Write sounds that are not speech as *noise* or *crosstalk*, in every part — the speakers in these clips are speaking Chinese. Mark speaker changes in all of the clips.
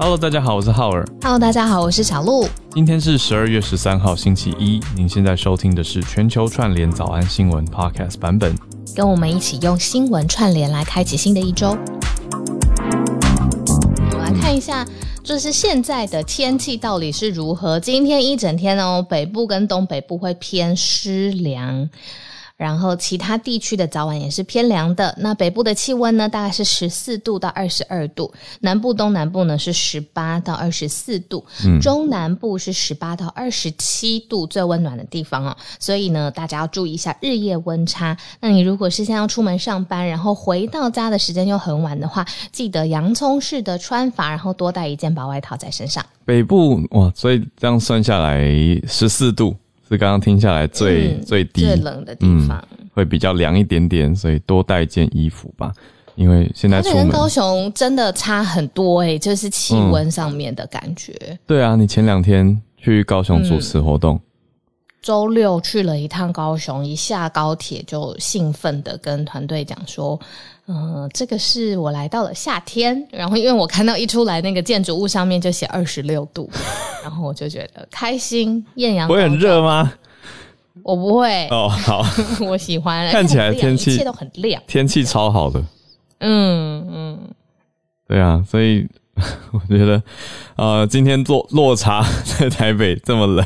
Speaker 1: Hello，大家好，我是浩尔。
Speaker 2: Hello，大家好，我是小鹿。
Speaker 1: 今天是十二月十三号，星期一。您现在收听的是全球串联早安新闻 Podcast 版本。
Speaker 2: 跟我们一起用新闻串联来开启新的一周。我们来看一下，就是现在的天气到底是如何？今天一整天哦，北部跟东北部会偏湿凉。然后其他地区的早晚也是偏凉的。那北部的气温呢，大概是十四度到二十二度；南部、东南部呢是十八到二十四度；嗯、中南部是十八到二十七度，最温暖的地方哦。所以呢，大家要注意一下日夜温差。那你如果是现在要出门上班，然后回到家的时间又很晚的话，记得洋葱式的穿法，然后多带一件薄外套在身上。
Speaker 1: 北部哇，所以这样算下来十四度。是刚刚听下来最、嗯、最低、
Speaker 2: 最冷的地方，
Speaker 1: 嗯，会比较凉一点点，所以多带一件衣服吧。因为现在出门，
Speaker 2: 高雄真的差很多诶、欸，就是气温上面的感觉，嗯。对
Speaker 1: 啊，你前两天去高雄主持活动。嗯
Speaker 2: 周六去了一趟高雄，一下高铁就兴奋的跟团队讲说：“嗯、呃，这个是我来到了夏天。”然后因为我看到一出来那个建筑物上面就写二十六度，然后我就觉得开心。艳阳，
Speaker 1: 会很热吗？*laughs*
Speaker 2: 我不会
Speaker 1: 哦，好，*laughs*
Speaker 2: 我喜欢。
Speaker 1: 看起来天气
Speaker 2: 一切都很亮，
Speaker 1: 天气超好的。
Speaker 2: 嗯嗯，
Speaker 1: 对啊，所以。*laughs* 我觉得，呃，今天落落差在台北这么冷，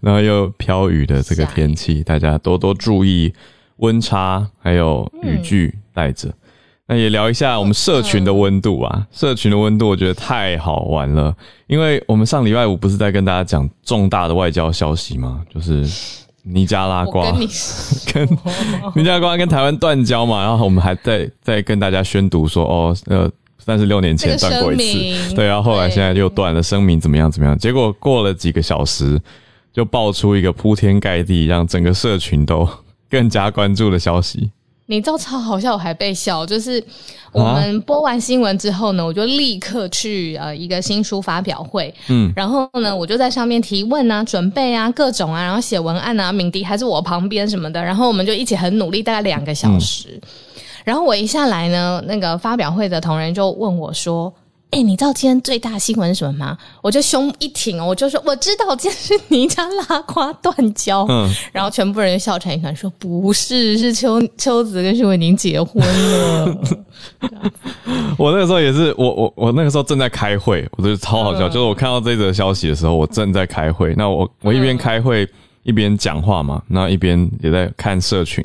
Speaker 1: 然后又飘雨的这个天气，大家多多注意温差，还有雨具带着。那也聊一下我们社群的温度啊，社群的温度我觉得太好玩了，因为我们上礼拜五不是在跟大家讲重大的外交消息吗？就是尼加拉瓜跟 *laughs* 尼加拉瓜跟台湾断交嘛，然后我们还在在跟大家宣读说，哦，呃。三十六年前断过一次，对，然后后来现在又断了声明，怎么样？怎么样？结果过了几个小时，就爆出一个铺天盖地让整个社群都更加关注的消息。
Speaker 2: 你知道超好笑，我还被笑。就是我们播完新闻之后呢，我就立刻去呃一个新书发表会，嗯，然后呢，我就在上面提问啊、准备啊、各种啊，然后写文案啊，敏迪还是我旁边什么的，然后我们就一起很努力，大概两个小时。嗯然后我一下来呢，那个发表会的同仁就问我说：“哎、欸，你知道今天最大新闻是什么吗？”我就胸一挺哦，我就说：“我知道，今天是你家拉瓜断交。”嗯，然后全部人就笑成一团，说：“不是，是秋秋子跟徐伟宁结婚了。*laughs* ”
Speaker 1: 我那个时候也是，我我我那个时候正在开会，我觉得超好笑。嗯、就是我看到这则消息的时候，我正在开会。那我我一边开会。嗯一边讲话嘛，然后一边也在看社群，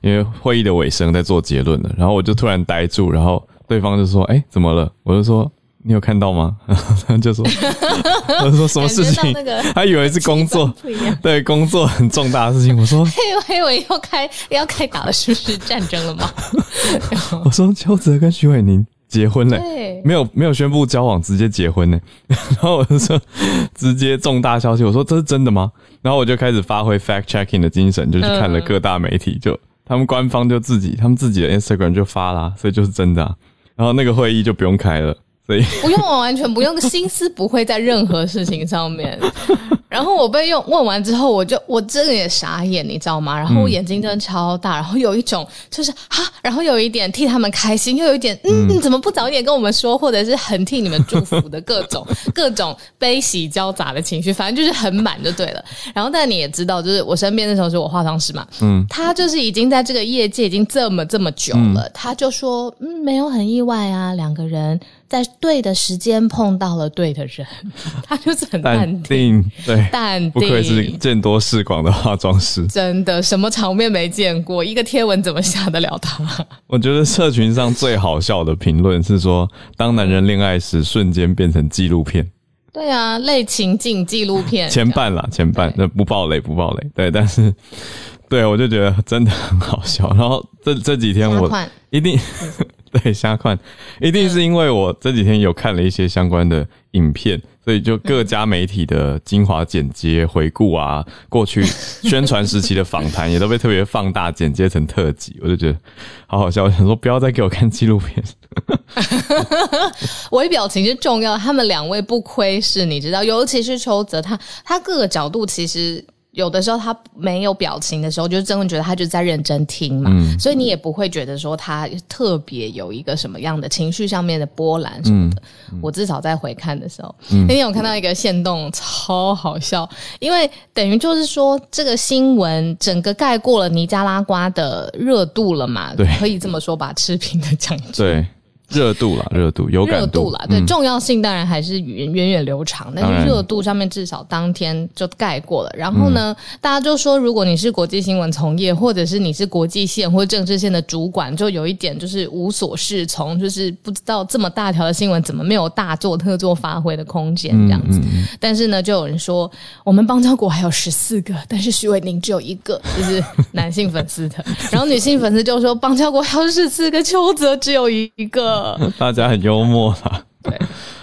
Speaker 1: 因为会议的尾声在做结论了，然后我就突然呆住，然后对方就说：“哎，怎么了？”我就说：“你有看到吗？”然后他就说：*laughs* “我说什么事情？”他以为是工作，对，工作很重大的事情。我说：*laughs* “
Speaker 2: 嘿，我以为要开要开打了，是不是战争了吗？”
Speaker 1: 我说：“邱泽跟徐伟宁。”结婚了，没有没有宣布交往，直接结婚呢。*laughs* 然后我就说，直接重大消息，我说这是真的吗？然后我就开始发挥 fact checking 的精神，就去看了各大媒体，就他们官方就自己，他们自己的 Instagram 就发啦，所以就是真的啊。然后那个会议就不用开了。所以 *laughs*
Speaker 2: 不用，我完全不用，心思不会在任何事情上面。*laughs* 然后我被用问完之后，我就我真的也傻眼，你知道吗？然后我眼睛真的超大，然后有一种就是哈，然后有一点替他们开心，又有一点嗯，你怎么不早点跟我们说，或者是很替你们祝福的各种 *laughs* 各种悲喜交杂的情绪，反正就是很满就对了。然后但你也知道，就是我身边那时候是我化妆师嘛，嗯，他就是已经在这个业界已经这么这么久了，嗯、他就说嗯，没有很意外啊，两个人。在对的时间碰到了对的人，*laughs* 他就是很淡定，
Speaker 1: 淡定对，
Speaker 2: 淡定。
Speaker 1: 不愧是见多识广的化妆师，
Speaker 2: 真的什么场面没见过？一个贴文怎么吓得了他？*laughs*
Speaker 1: 我觉得社群上最好笑的评论是说，当男人恋爱时，瞬间变成纪录片。
Speaker 2: 对啊，类情境纪录片
Speaker 1: 前半啦，前半那不暴雷，不暴雷。对，但是对我就觉得真的很好笑。然后这这几天我一定。*laughs* 对，*laughs* 瞎看，一定是因为我这几天有看了一些相关的影片，所以就各家媒体的精华剪接回顾啊，过去宣传时期的访谈也都被特别放大剪接成特辑，我就觉得好好笑。我想说，不要再给我看纪录片。*laughs*
Speaker 2: 微表情是重要，他们两位不亏是，你知道，尤其是邱泽，他他各个角度其实。有的时候他没有表情的时候，就真的觉得他就在认真听嘛，嗯、所以你也不会觉得说他特别有一个什么样的情绪上面的波澜什么的。嗯、我至少在回看的时候，嗯、那天我看到一个线动超好笑，因为等于就是说这个新闻整个盖过了尼加拉瓜的热度了嘛，可以这么说吧，持平的讲。
Speaker 1: 对。热度啦，热度有热度
Speaker 2: 啦，对，嗯、重要性当然还是源远远流长，但是热度上面至少当天就盖过了。然后呢，嗯、大家就说，如果你是国际新闻从业，或者是你是国际线或政治线的主管，就有一点就是无所适从，就是不知道这么大条的新闻怎么没有大做特做发挥的空间这样子。但是呢，就有人说，我们邦交国还有十四个，但是徐伟宁只有一个，就是男性粉丝的。然后女性粉丝就说，邦交国还有十四个，邱泽只有一个。*laughs*
Speaker 1: 大家很幽默啦，对，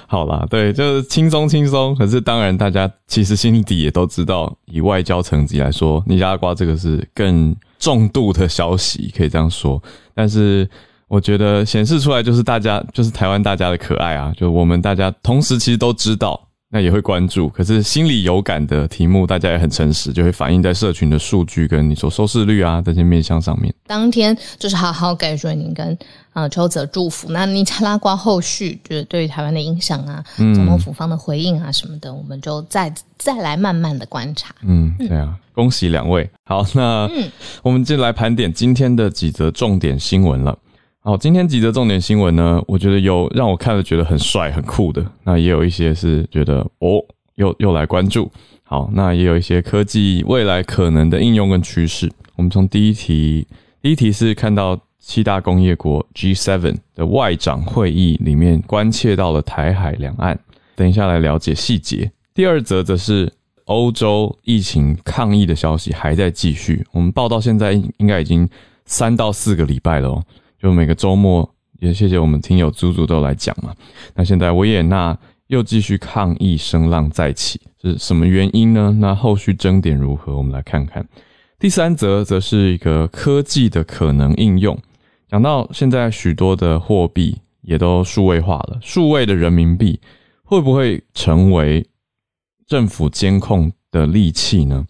Speaker 1: 好啦，对，就是轻松轻松。可是当然，大家其实心底也都知道，以外交层级来说，尼加拉瓜这个是更重度的消息，可以这样说。但是我觉得显示出来就是大家，就是台湾大家的可爱啊，就我们大家同时其实都知道。那也会关注，可是心里有感的题目，大家也很诚实，就会反映在社群的数据跟你说收视率啊这些面向上面。
Speaker 2: 当天就是好好给许玮甯跟呃邱泽祝福。那尼加拉瓜后续就是对于台湾的影响啊，总统府方的回应啊什么的，嗯、我们就再再来慢慢的观察。
Speaker 1: 嗯，对啊，恭喜两位。好，那我们就来盘点今天的几则重点新闻了。好，今天几则重点新闻呢，我觉得有让我看了觉得很帅很酷的，那也有一些是觉得哦，又又来关注。好，那也有一些科技未来可能的应用跟趋势。我们从第一题，第一题是看到七大工业国 G7 的外长会议里面关切到了台海两岸，等一下来了解细节。第二则则是欧洲疫情抗疫的消息还在继续，我们报到现在应该已经三到四个礼拜了哦。就每个周末，也谢谢我们听友组组都来讲嘛。那现在维也纳又继续抗议声浪再起，是什么原因呢？那后续争点如何？我们来看看。第三则则是一个科技的可能应用，讲到现在许多的货币也都数位化了，数位的人民币会不会成为政府监控的利器呢？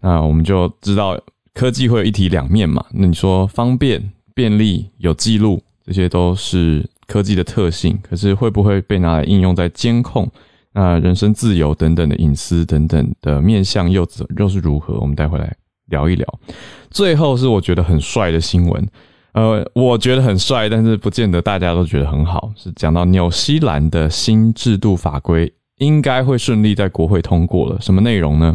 Speaker 1: 那我们就知道科技会有一体两面嘛。那你说方便？便利、有记录，这些都是科技的特性。可是会不会被拿来应用在监控、那人身自由等等的隐私等等的面向又又是如何？我们待会来聊一聊。最后是我觉得很帅的新闻，呃，我觉得很帅，但是不见得大家都觉得很好。是讲到纽西兰的新制度法规应该会顺利在国会通过了，什么内容呢？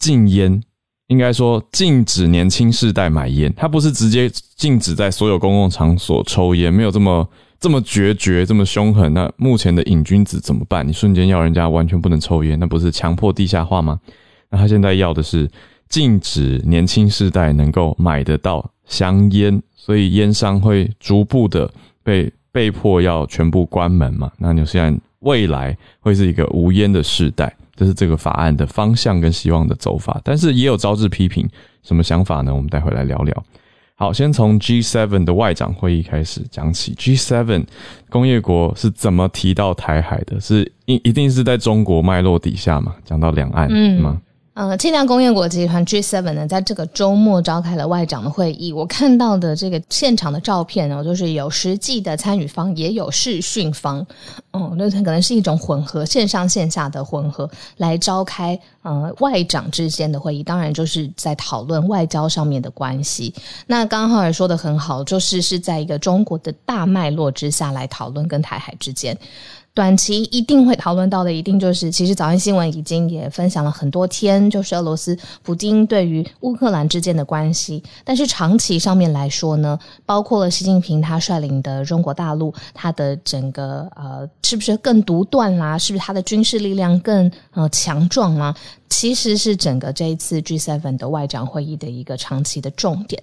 Speaker 1: 禁烟。应该说禁止年轻世代买烟，它不是直接禁止在所有公共场所抽烟，没有这么这么决绝，这么凶狠。那目前的瘾君子怎么办？你瞬间要人家完全不能抽烟，那不是强迫地下化吗？那他现在要的是禁止年轻世代能够买得到香烟，所以烟商会逐步的被被迫要全部关门嘛。那纽西兰未来会是一个无烟的世代。这是这个法案的方向跟希望的走法，但是也有招致批评。什么想法呢？我们待会来聊聊。好，先从 G7 的外长会议开始讲起。G7 工业国是怎么提到台海的？是一一定是在中国脉络底下嘛？讲到两岸，嗯吗？
Speaker 2: 呃，七大工业国集团 G7 呢，在这个周末召开了外长的会议。我看到的这个现场的照片呢，就是有实际的参与方，也有视讯方，嗯，那可能是一种混合，线上线下的混合来召开呃外长之间的会议。当然，就是在讨论外交上面的关系。那刚刚浩尔说的很好，就是是在一个中国的大脉络之下来讨论跟台海之间。短期一定会讨论到的，一定就是，其实早安新闻已经也分享了很多天，就是俄罗斯普京对于乌克兰之间的关系。但是长期上面来说呢，包括了习近平他率领的中国大陆，他的整个呃，是不是更独断啦？是不是他的军事力量更呃强壮啦？其实是整个这一次 G7 的外长会议的一个长期的重点。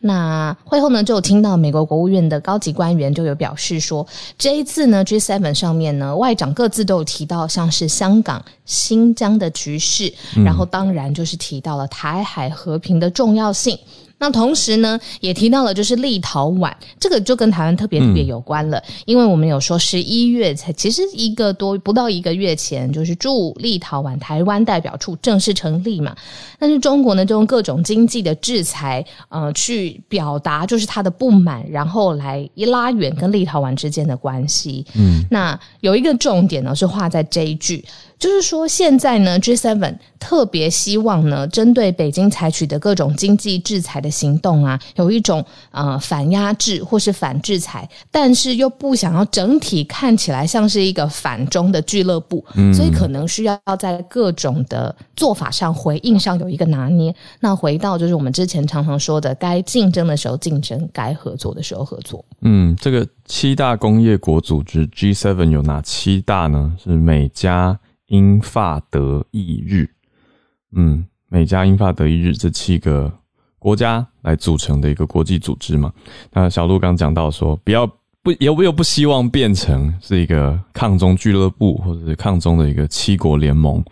Speaker 2: 那会后呢，就有听到美国国务院的高级官员就有表示说，这一次呢 G7 上面呢，外长各自都有提到像是香港、新疆的局势，然后当然就是提到了台海和平的重要性。那同时呢，也提到了就是立陶宛，这个就跟台湾特别特别有关了，嗯、因为我们有说十一月才，其实一个多不到一个月前，就是驻立陶宛台湾代表处正式成立嘛。但是中国呢，就用各种经济的制裁，呃，去表达就是他的不满，然后来一拉远跟立陶宛之间的关系。嗯，那有一个重点呢，是画在这一句。就是说，现在呢，G7 特别希望呢，针对北京采取的各种经济制裁的行动啊，有一种呃反压制或是反制裁，但是又不想要整体看起来像是一个反中的俱乐部，嗯，所以可能需要在各种的做法上回应上有一个拿捏。那回到就是我们之前常常说的，该竞争的时候竞争，该合作的时候合作。
Speaker 1: 嗯，这个七大工业国组织 G7 有哪七大呢？是美加。英法德意日，嗯，美加英法德意日这七个国家来组成的一个国际组织嘛。那小鹿刚讲到说，不要不又又不希望变成是一个抗中俱乐部，或者是抗中的一个七国联盟，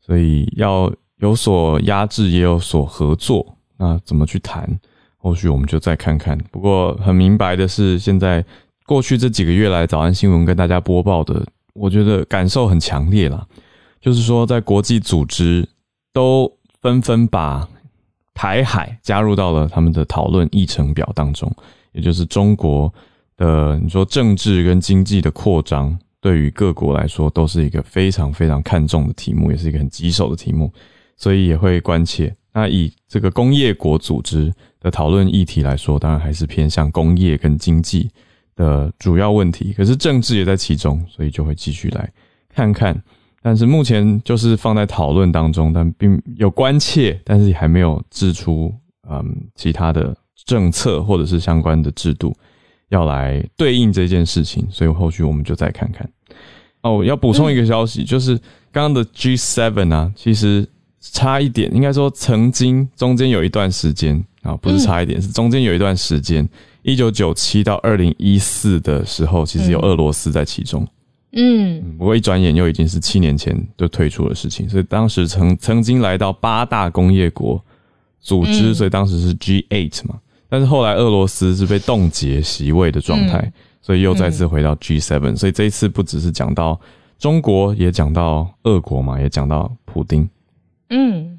Speaker 1: 所以要有所压制，也有所合作。那怎么去谈？后续我们就再看看。不过很明白的是，现在过去这几个月来，早安新闻跟大家播报的。我觉得感受很强烈啦，就是说，在国际组织都纷纷把台海加入到了他们的讨论议程表当中，也就是中国的你说政治跟经济的扩张，对于各国来说都是一个非常非常看重的题目，也是一个很棘手的题目，所以也会关切。那以这个工业国组织的讨论议题来说，当然还是偏向工业跟经济。的主要问题，可是政治也在其中，所以就会继续来看看。但是目前就是放在讨论当中，但并有关切，但是也还没有制出嗯其他的政策或者是相关的制度要来对应这件事情，所以后续我们就再看看。哦，要补充一个消息，嗯、就是刚刚的 G7 啊，其实差一点，应该说曾经中间有一段时间啊，不是差一点，嗯、是中间有一段时间。一九九七到二零一四的时候，其实有俄罗斯在其中。嗯，不过一转眼又已经是七年前就退出的事情，所以当时曾曾经来到八大工业国组织，所以当时是 G eight 嘛。但是后来俄罗斯是被冻结席位的状态，所以又再次回到 G seven。所以这一次不只是讲到中国，也讲到俄国嘛，也讲到普丁。嗯。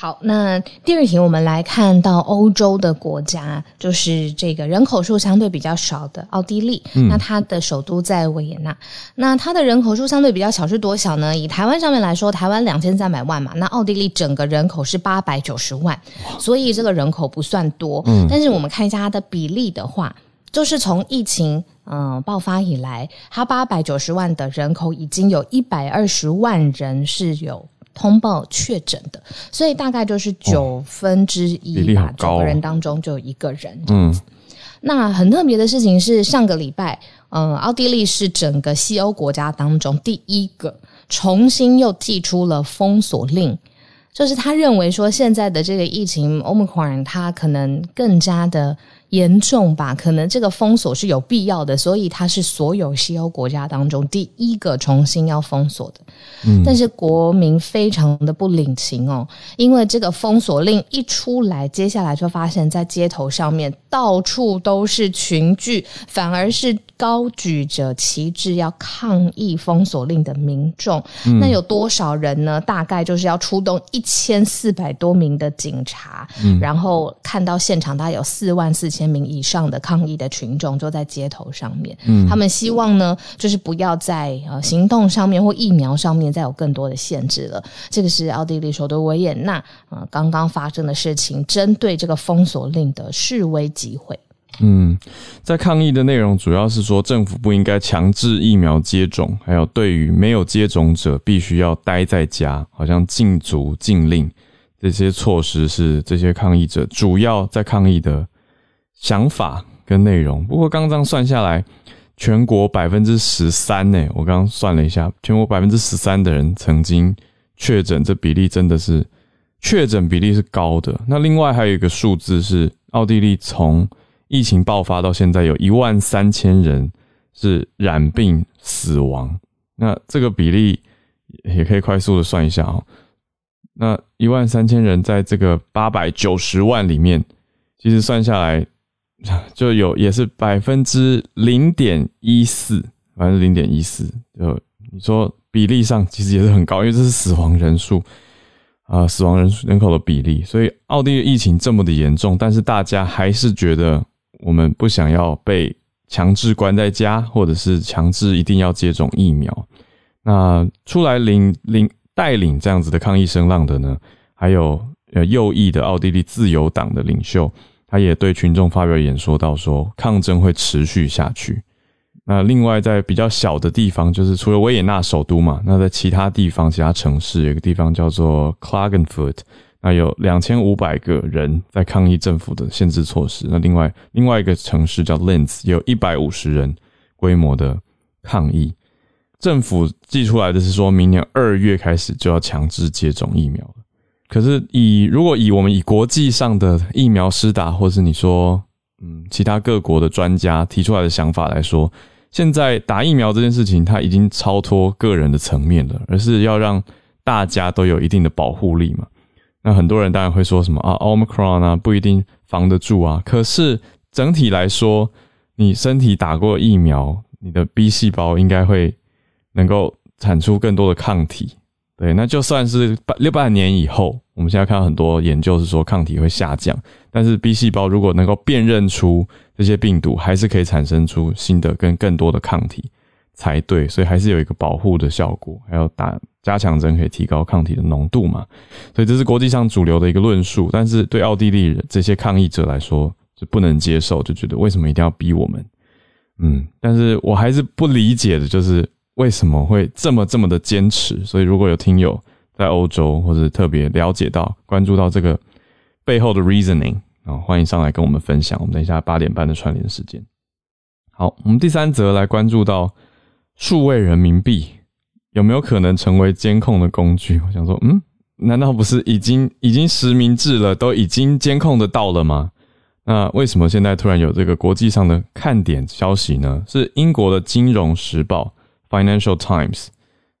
Speaker 2: 好，那第二题我们来看到欧洲的国家，就是这个人口数相对比较少的奥地利。嗯、那它的首都在维也纳。那它的人口数相对比较小是多小呢？以台湾上面来说，台湾两千三百万嘛，那奥地利整个人口是八百九十万，所以这个人口不算多。嗯，但是我们看一下它的比例的话，就是从疫情嗯、呃、爆发以来，它八百九十万的人口已经有一百二十万人是有。通报确诊的，所以大概就是九分之一吧，九、哦、个人当中就有一个人。嗯，那很特别的事情是，上个礼拜，嗯，奥地利是整个西欧国家当中第一个重新又寄出了封锁令，就是他认为说现在的这个疫情 Omicron 它可能更加的。严重吧？可能这个封锁是有必要的，所以它是所有西欧国家当中第一个重新要封锁的。嗯，但是国民非常的不领情哦，因为这个封锁令一出来，接下来就发现，在街头上面到处都是群聚，反而是高举着旗帜要抗议封锁令的民众。嗯，那有多少人呢？大概就是要出动一千四百多名的警察，嗯，然后看到现场大概有四万四千。千名以上的抗议的群众就在街头上面，嗯，他们希望呢，就是不要在呃行动上面或疫苗上面再有更多的限制了。这个是奥地利首都维也纳啊刚刚发生的事情，针对这个封锁令的示威集会。
Speaker 1: 嗯，在抗议的内容主要是说，政府不应该强制疫苗接种，还有对于没有接种者必须要待在家，好像禁足禁令这些措施是这些抗议者主要在抗议的。想法跟内容，不过刚刚算下来，全国百分之十三呢，我刚刚算了一下，全国百分之十三的人曾经确诊，这比例真的是确诊比例是高的。那另外还有一个数字是，奥地利从疫情爆发到现在，有一万三千人是染病死亡。那这个比例也可以快速的算一下哦。那一万三千人在这个八百九十万里面。其实算下来 *laughs* 就有也是百分之零点一四，反正零点一四，就你说比例上其实也是很高，因为这是死亡人数啊、死亡人人口的比例。所以奥地利疫情这么的严重，但是大家还是觉得我们不想要被强制关在家，或者是强制一定要接种疫苗。那出来领领带领这样子的抗议声浪的呢，还有呃右翼的奥地利自由党的领袖，他也对群众发表演说到说，抗争会持续下去。那另外在比较小的地方，就是除了维也纳首都嘛，那在其他地方、其他城市，有个地方叫做 Klagenfurt，那有两千五百个人在抗议政府的限制措施。那另外另外一个城市叫 Linz，有一百五十人规模的抗议。政府寄出来的是说，明年二月开始就要强制接种疫苗。可是以如果以我们以国际上的疫苗施打，或是你说嗯其他各国的专家提出来的想法来说，现在打疫苗这件事情，它已经超脱个人的层面了，而是要让大家都有一定的保护力嘛。那很多人当然会说什么啊，Omicron 啊，不一定防得住啊。可是整体来说，你身体打过疫苗，你的 B 细胞应该会。能够产出更多的抗体，对，那就算是半六半年以后，我们现在看到很多研究是说抗体会下降，但是 B 细胞如果能够辨认出这些病毒，还是可以产生出新的跟更多的抗体才对，所以还是有一个保护的效果，还有打加强针可以提高抗体的浓度嘛，所以这是国际上主流的一个论述，但是对奥地利人这些抗议者来说就不能接受，就觉得为什么一定要逼我们？嗯，但是我还是不理解的就是。为什么会这么这么的坚持？所以如果有听友在欧洲或者特别了解到、关注到这个背后的 reasoning 啊，欢迎上来跟我们分享。我们等一下八点半的串联时间。好，我们第三则来关注到数位人民币有没有可能成为监控的工具？我想说，嗯，难道不是已经已经实名制了，都已经监控得到了吗？那为什么现在突然有这个国际上的看点消息呢？是英国的《金融时报》。Financial Times，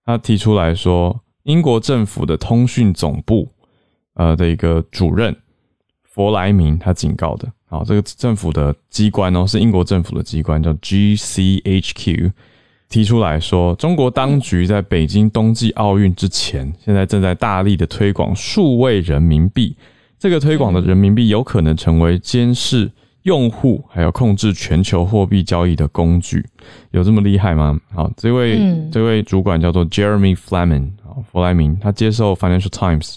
Speaker 1: 他提出来说，英国政府的通讯总部，呃的一个主任弗莱明，他警告的，好，这个政府的机关哦，是英国政府的机关，叫 GCHQ，提出来说，中国当局在北京冬季奥运之前，现在正在大力的推广数位人民币，这个推广的人民币有可能成为监视。用户还有控制全球货币交易的工具，有这么厉害吗？好，这位、嗯、这位主管叫做 Jeremy Fleming，弗莱明，他接受 Financial Times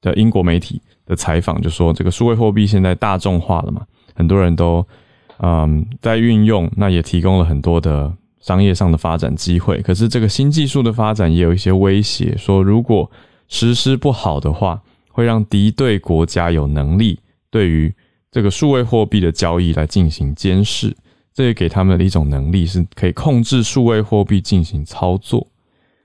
Speaker 1: 的英国媒体的采访，就说这个数位货币现在大众化了嘛，很多人都嗯在运用，那也提供了很多的商业上的发展机会。可是这个新技术的发展也有一些威胁，说如果实施不好的话，会让敌对国家有能力对于。这个数位货币的交易来进行监视，这也给他们的一种能力，是可以控制数位货币进行操作。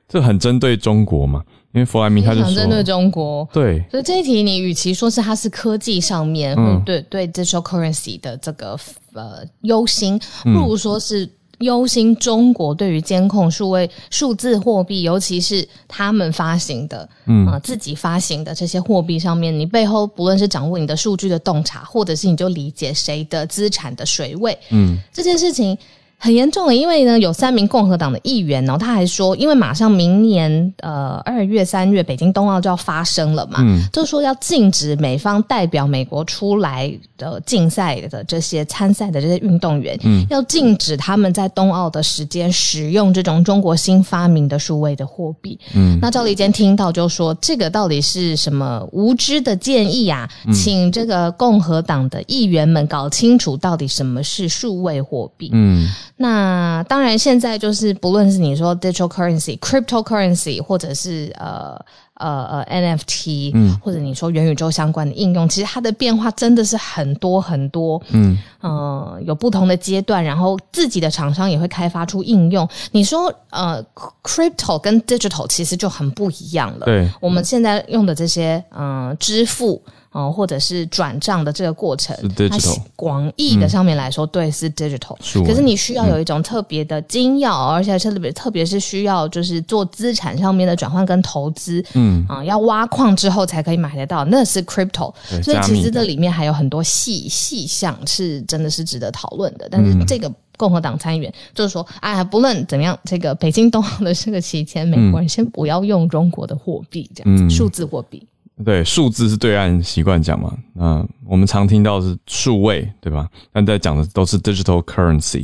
Speaker 1: 这很针对中国嘛？因为弗莱明他就说
Speaker 2: 针对中国，
Speaker 1: 对。
Speaker 2: 所以这一题，你与其说是它是科技上面，嗯，对对，digital currency 的这个呃忧心，不如说是。忧心中国对于监控数位数字货币，尤其是他们发行的，嗯、呃，自己发行的这些货币上面，你背后不论是掌握你的数据的洞察，或者是你就理解谁的资产的水位，嗯，这件事情。很严重的，因为呢，有三名共和党的议员呢，他还说，因为马上明年呃二月、三月北京冬奥就要发生了嘛，嗯，就是说要禁止美方代表美国出来的竞赛的这些参赛的这些运动员，嗯，要禁止他们在冬奥的时间使用这种中国新发明的数位的货币，嗯，那赵立坚听到就说，这个到底是什么无知的建议啊？请这个共和党的议员们搞清楚到底什么是数位货币，嗯。那当然，现在就是不论是你说 digital currency、cryptocurrency，或者是呃呃呃 NFT，嗯，或者你说元宇宙相关的应用，其实它的变化真的是很多很多，嗯，呃，有不同的阶段，然后自己的厂商也会开发出应用。你说呃，crypto 跟 digital 其实就很不一样了。对，我们现在用的这些嗯、呃、支付。哦，或者是转账的这个过程，它广义的上面来说，嗯、对，是 digital。可是你需要有一种特别的精要，嗯、而且特别特别是需要就是做资产上面的转换跟投资，嗯啊，要挖矿之后才可以买得到，那是 crypto。所以其实这里面还有很多细细项是真的是值得讨论的。但是这个共和党参议员就是说，哎，不论怎么样，这个北京冬奥的这个期间，美国人先不要用中国的货币，这样子数字货币。
Speaker 1: 对，数字是对岸习惯讲嘛，嗯，我们常听到是数位，对吧？但在讲的都是 digital currency。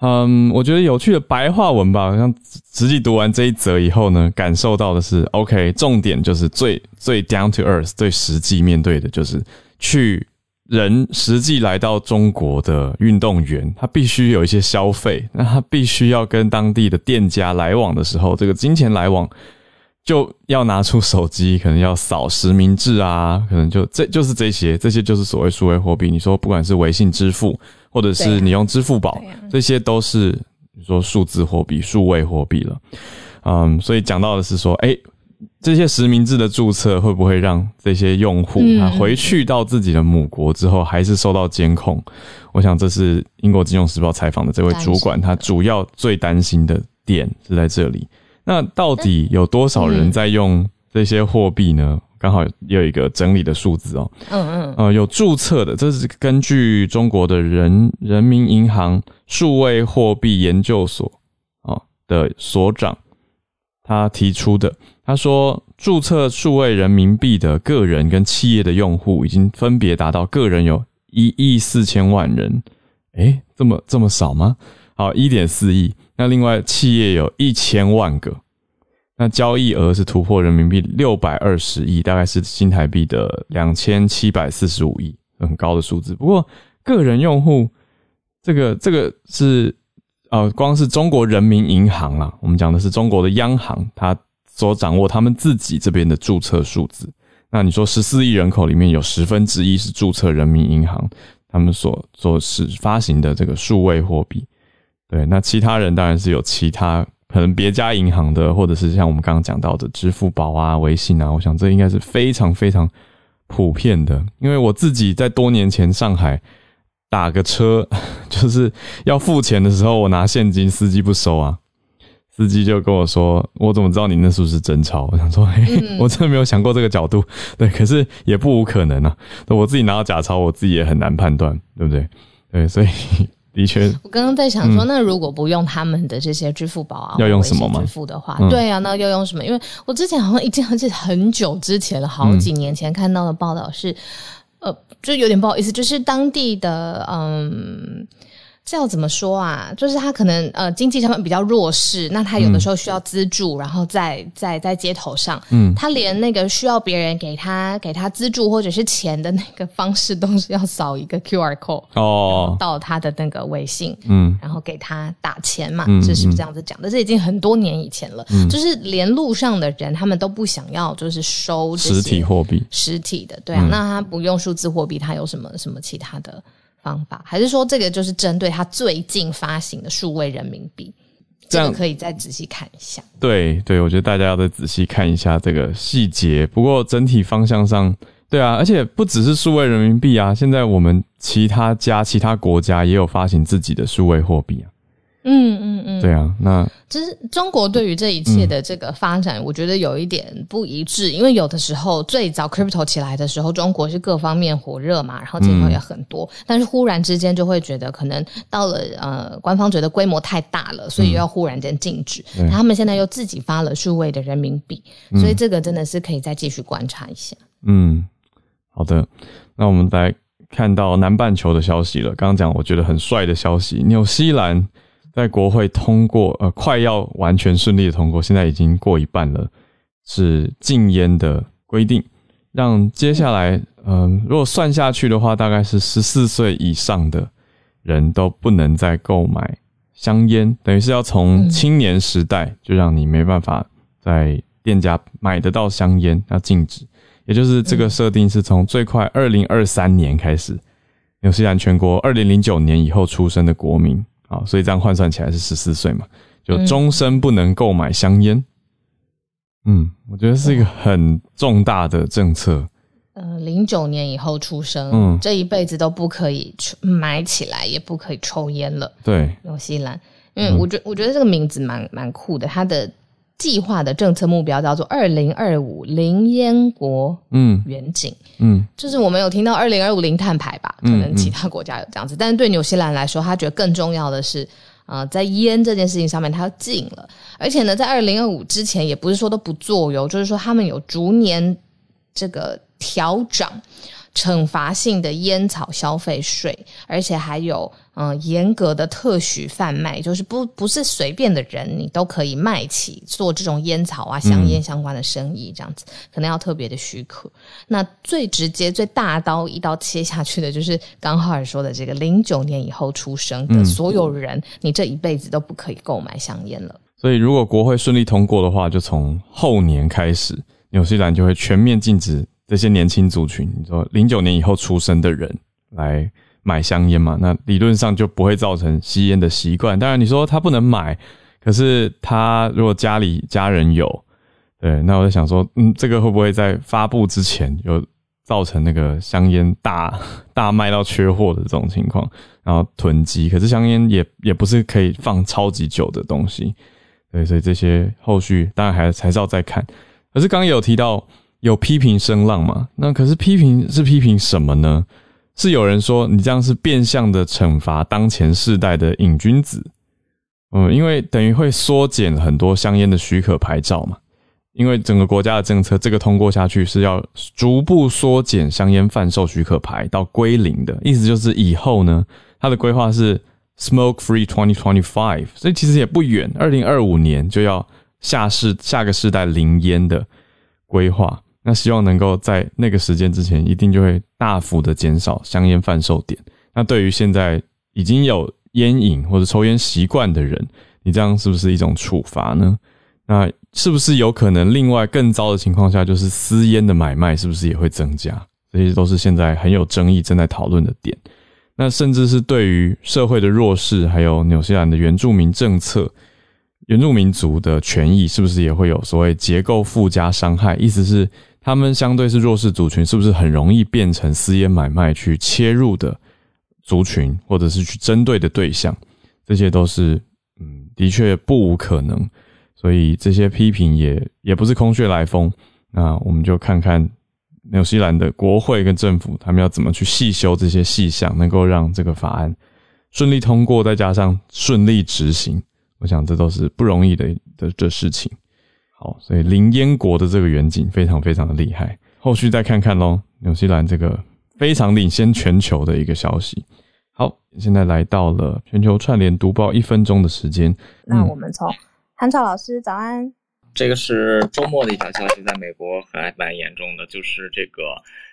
Speaker 1: 嗯，我觉得有趣的白话文吧，好像实际读完这一则以后呢，感受到的是，OK，重点就是最最 down to earth，最实际面对的就是去人实际来到中国的运动员，他必须有一些消费，那他必须要跟当地的店家来往的时候，这个金钱来往。就要拿出手机，可能要扫实名制啊，*laughs* 可能就这就是这些，这些就是所谓数位货币。你说不管是微信支付，或者是你用支付宝，这些都是你说数字货币、数位货币了。嗯，所以讲到的是说，哎，这些实名制的注册会不会让这些用户啊回去到自己的母国之后还是受到监控？我想这是英国金融时报采访的这位主管，他主要最担心的点是在这里。那到底有多少人在用这些货币呢？刚好有一个整理的数字哦。嗯嗯。呃，有注册的，这是根据中国的人人民银行数位货币研究所啊的所长他提出的。他说，注册数位人民币的个人跟企业的用户已经分别达到个人有一亿四千万人。诶，这么这么少吗？好，一点四亿。那另外，企业有一千万个，那交易额是突破人民币六百二十亿，大概是新台币的两千七百四十五亿，很高的数字。不过，个人用户这个这个是呃，光是中国人民银行啦，我们讲的是中国的央行，它所掌握他们自己这边的注册数字。那你说十四亿人口里面有十分之一是注册人民银行，他们所所是发行的这个数位货币。对，那其他人当然是有其他可能别家银行的，或者是像我们刚刚讲到的支付宝啊、微信啊，我想这应该是非常非常普遍的。因为我自己在多年前上海打个车，*laughs* 就是要付钱的时候，我拿现金，司机不收啊，司机就跟我说：“我怎么知道你那是不是真钞？” *laughs* 我想说：“嘿，我真的没有想过这个角度。”对，可是也不无可能啊。我自己拿到假钞，我自己也很难判断，对不对？对，所以。的确，
Speaker 2: 我刚刚在想说，那如果不用他们的这些支付宝啊，
Speaker 1: 要用什么吗？
Speaker 2: 支付的话，对啊，那要用什么？因为我之前好像已经很很久之前了，好几年前看到的报道是，呃，就有点不好意思，就是当地的嗯。这要怎么说啊？就是他可能呃经济上面比较弱势，那他有的时候需要资助，嗯、然后在在在街头上，嗯，他连那个需要别人给他给他资助或者是钱的那个方式，都是要扫一个 QR code 哦，到他的那个微信，嗯，然后给他打钱嘛，嗯、这是不是这样子讲的？这已经很多年以前了，嗯，就是连路上的人他们都不想要，就是收
Speaker 1: 实体货币，
Speaker 2: 实体的，对啊，嗯、那他不用数字货币，他有什么什么其他的？方法，还是说这个就是针对他最近发行的数位人民币？这样、个、可以再仔细看一下。
Speaker 1: 对对，我觉得大家要再仔细看一下这个细节。不过整体方向上，对啊，而且不只是数位人民币啊，现在我们其他家、其他国家也有发行自己的数位货币啊。嗯嗯嗯，对啊，那
Speaker 2: 其实中国对于这一切的这个发展，我觉得有一点不一致，嗯、因为有的时候最早 crypto 起来的时候，中国是各方面火热嘛，然后钱包也很多，嗯、但是忽然之间就会觉得可能到了呃，官方觉得规模太大了，所以又要忽然间禁止。嗯、他们现在又自己发了数位的人民币，嗯、所以这个真的是可以再继续观察一下。
Speaker 1: 嗯，好的，那我们来看到南半球的消息了。刚刚讲我觉得很帅的消息，纽西兰。在国会通过，呃，快要完全顺利的通过，现在已经过一半了，是禁烟的规定，让接下来，嗯、呃，如果算下去的话，大概是十四岁以上的人都不能再购买香烟，等于是要从青年时代就让你没办法在店家买得到香烟，要禁止，也就是这个设定是从最快二零二三年开始，纽西兰全国二零零九年以后出生的国民。好，所以这样换算起来是十四岁嘛，就终身不能购买香烟。嗯，嗯，我觉得是一个很重大的政策。
Speaker 2: 呃，零九年以后出生，嗯，这一辈子都不可以买起来，也不可以抽烟了。
Speaker 1: 对，
Speaker 2: 纽西兰，因为我觉我觉得这个名字蛮蛮酷的，它的计划的政策目标叫做二零二五零烟国嗯远景。嗯，就是我们有听到二零二五零碳排吧，可能其他国家有这样子，嗯。嗯、但是对纽西兰来说，他觉得更重要的是，呃，在烟这件事情上面，他要禁了，而且呢，在二零二五之前，也不是说都不做哟，就是说他们有逐年这个调涨。惩罚性的烟草消费税，而且还有嗯严格的特许贩卖，就是不不是随便的人你都可以卖起做这种烟草啊香烟相关的生意，这样子、嗯、可能要特别的许可。那最直接最大刀一刀切下去的就是刚浩尔说的这个零九年以后出生的所有人，嗯、你这一辈子都不可以购买香烟了。
Speaker 1: 所以如果国会顺利通过的话，就从后年开始，纽西兰就会全面禁止。这些年轻族群，你说零九年以后出生的人来买香烟嘛？那理论上就不会造成吸烟的习惯。当然，你说他不能买，可是他如果家里家人有，对，那我在想说，嗯，这个会不会在发布之前有造成那个香烟大 *laughs* 大卖到缺货的这种情况，然后囤积？可是香烟也也不是可以放超级久的东西，对，所以这些后续当然还还是要再看。可是刚刚有提到。有批评声浪嘛？那可是批评是批评什么呢？是有人说你这样是变相的惩罚当前世代的瘾君子，嗯，因为等于会缩减很多香烟的许可牌照嘛。因为整个国家的政策，这个通过下去是要逐步缩减香烟贩售许可牌到归零的，意思就是以后呢，它的规划是 smoke free twenty twenty five，所以其实也不远，二零二五年就要下世下个世代零烟的规划。那希望能够在那个时间之前，一定就会大幅的减少香烟贩售点。那对于现在已经有烟瘾或者抽烟习惯的人，你这样是不是一种处罚呢？那是不是有可能另外更糟的情况下，就是私烟的买卖是不是也会增加？这些都是现在很有争议、正在讨论的点。那甚至是对于社会的弱势，还有纽西兰的原住民政策。原住民族的权益是不是也会有所谓结构附加伤害？意思是他们相对是弱势族群，是不是很容易变成私烟买卖去切入的族群，或者是去针对的对象？这些都是嗯，的确不无可能。所以这些批评也也不是空穴来风。那我们就看看纽西兰的国会跟政府，他们要怎么去细修这些细项，能够让这个法案顺利通过，再加上顺利执行。我想这都是不容易的的的事情。好，所以林烟国的这个远景非常非常的厉害。后续再看看喽，纽西兰这个非常领先全球的一个消息。好，现在来到了全球串联读报一分钟的时间。
Speaker 2: 那我们从韩超老师早安。
Speaker 3: 这个是周末的一条消息，在美国还蛮严重的，就是这个。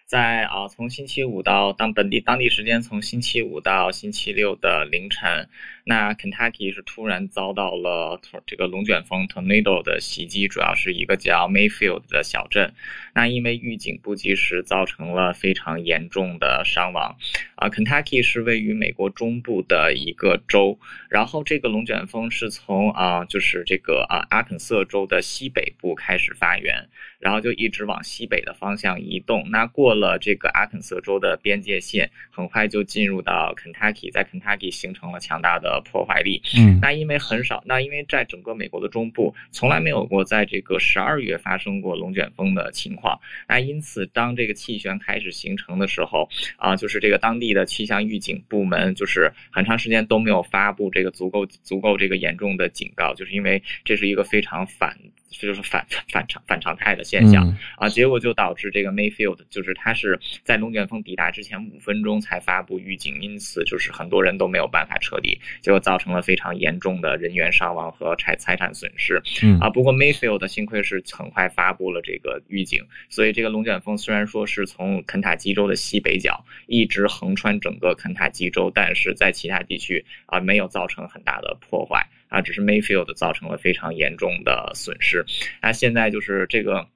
Speaker 3: 在啊，从星期五到当本地当地时间从星期五到星期六的凌晨，那 Kentucky 是突然遭到了这个龙卷风 Tornado 的袭击，主要是一个叫 Mayfield 的小镇。那因为预警不及时，造成了非常严重的伤亡。啊，Kentucky 是位于美国中部的一个州，然后这个龙卷风是从啊，就是这个啊阿肯色州的西北部开始发源。然后就一直往西北的方向移动，那过了这个阿肯色州的边界线，很快就进入到肯塔基，在肯塔基形成了强大的破坏力。嗯，那因为很少，那因为在整个美国的中部，从来没有过在这个十二月发生过龙卷风的情况。那因此，当这个气旋开始形成的时候，啊，就是这个当地的气象预警部门，就是很长时间都没有发布这个足够足够这个严重的警告，就是因为这是一个非常反。这就是反反常反常态的现象啊，结果就导致这个 Mayfield 就是它是在龙卷风抵达之前五分钟才发布预警，因此就是很多人都没有办法撤离，结果造成了非常严重的人员伤亡和财财产损失。嗯啊，不过 Mayfield 幸亏是很快发布了这个预警，所以这个龙卷风虽然说是从肯塔基州的西北角一直横穿整个肯塔基州，但是在其他地区啊没有造成很大的破坏。啊，只是 Mayfield 造成了非常严重的损失。那现在就是这个，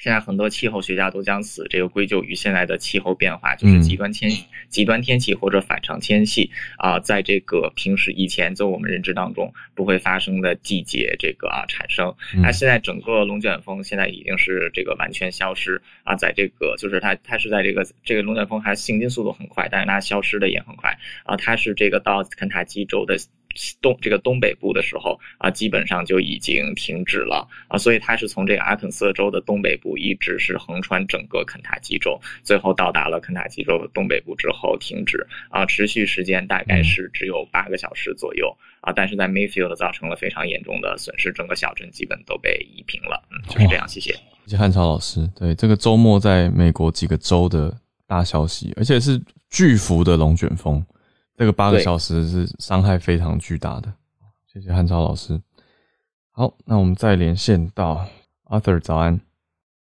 Speaker 3: 现在很多气候学家都将此这个归咎于现在的气候变化，就是极端天极端天气或者反常天气啊，在这个平时以前在我们认知当中不会发生的季节这个啊产生。那现在整个龙卷风现在已经是这个完全消失啊，在这个就是它它是在这个这个龙卷风还行进速度很快，但是它消失的也很快啊，它是这个到肯塔基州的。东这个东北部的时候啊，基本上就已经停止了。啊，所以它是从这个阿肯色州的东北部一直是横穿整个肯塔基州，最后到达了肯塔基州东北部之后停止。啊，持续时间大概是只有八个小时左右。啊，但是在 Mayfield 造成了非常严重的损失，整个小镇基本都被夷平了，嗯，就是这样，谢谢。
Speaker 1: 谢谢汉超老师，对这个周末在美国几个州的大消息，而且是巨幅的龙卷风。这个八个小时是伤害非常巨大的，谢谢汉超老师。好，那我们再连线到 Arthur，早安。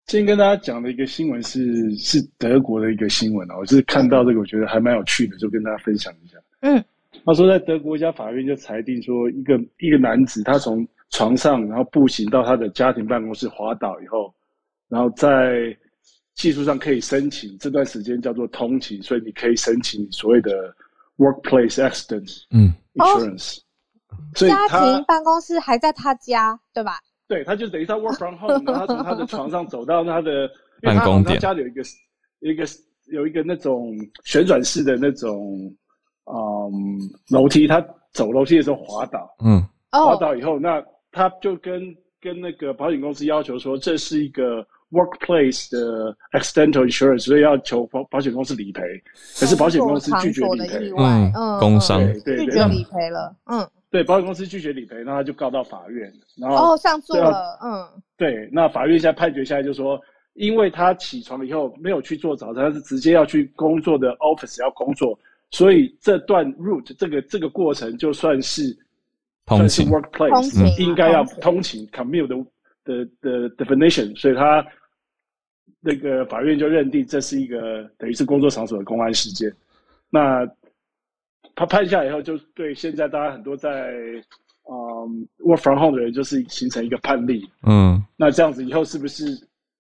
Speaker 4: 今天跟大家讲的一个新闻是是德国的一个新闻啊，我就是看到这个，我觉得还蛮有趣的，就跟大家分享一下。嗯，他说在德国一家法院就裁定说，一个一个男子他从床上然后步行到他的家庭办公室滑倒以后，然后在技术上可以申请这段时间叫做通勤，所以你可以申请所谓的。Workplace accident，嗯，insurance，
Speaker 5: 所以家庭办公室还在他家，对吧？
Speaker 4: 对，他就等于他 work from home，然后他从他的床上走到他的 *laughs* 办公点，他家里有一个一个有一个那种旋转式的那种嗯楼梯，他走楼梯的时候滑倒，嗯，滑倒以后，那他就跟跟那个保险公司要求说，这是一个。Workplace 的 accidental insurance，所以要求保保险公司理赔，可是保险公司拒绝理赔。
Speaker 1: 嗯，工伤
Speaker 4: 对对
Speaker 5: 拒绝理赔了。嗯，
Speaker 4: 对，保险公司拒绝理赔，那他就告到法院，然后
Speaker 5: 哦上诉了。嗯，
Speaker 4: 对，那法院现在判决下来就说，因为他起床以后没有去做早餐，他是直接要去工作的 office 要工作，所以这段 route 这个这个过程就算是
Speaker 1: 通勤
Speaker 4: workplace 应该要通勤 commute 的。的的 definition，所以他那个法院就认定这是一个等于是工作场所的公安事件。那他判下来以后，就对现在大家很多在嗯 work from home 的人，就是形成一个判例。嗯，那这样子以后是不是？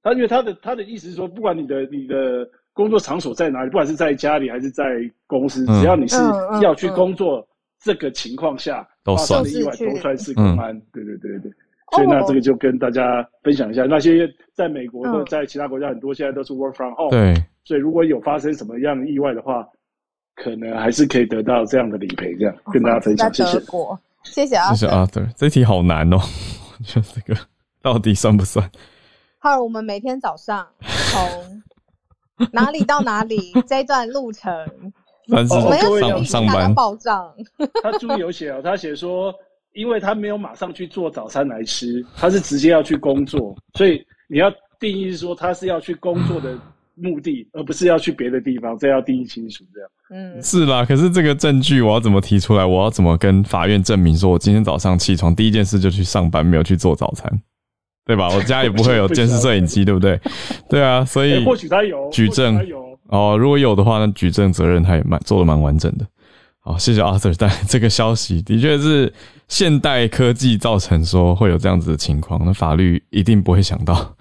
Speaker 4: 他因为他的他的意思是说，不管你的你的工作场所在哪里，不管是在家里还是在公司，只要你是要去工作，这个情况下发生的意外都算是公安。对对对对。所以那这个就跟大家分享一下，那些在美国的，在其他国家很多现在都是 work from home，
Speaker 1: 对，
Speaker 4: 所以如果有发生什么样的意外的话，可能还是可以得到这样的理赔，这样跟大家分享。谢谢。
Speaker 5: 谢谢啊，谢谢
Speaker 1: Arthur。这题好难哦，我觉得这个到底算不算？
Speaker 5: 好，我们每天早上从哪里到哪里这一段路程，
Speaker 1: 我们要上上班
Speaker 5: 报账。
Speaker 4: 他注意有写哦，他写说。因为他没有马上去做早餐来吃，他是直接要去工作，所以你要定义是说他是要去工作的目的，而不是要去别的地方，这要定义清楚。这样，
Speaker 1: 嗯，是啦。可是这个证据我要怎么提出来？我要怎么跟法院证明说我今天早上起床第一件事就去上班，没有去做早餐，对吧？*laughs* 我家也不会有监视摄影机，对不对？*laughs* 对啊，所以
Speaker 4: 或许他有
Speaker 1: 举证哦。如果有的话，那举证责任他也蛮做的蛮完整的。好，谢谢阿 Sir。但 *laughs* 这个消息的确是。现代科技造成说会有这样子的情况，那法律一定不会想到，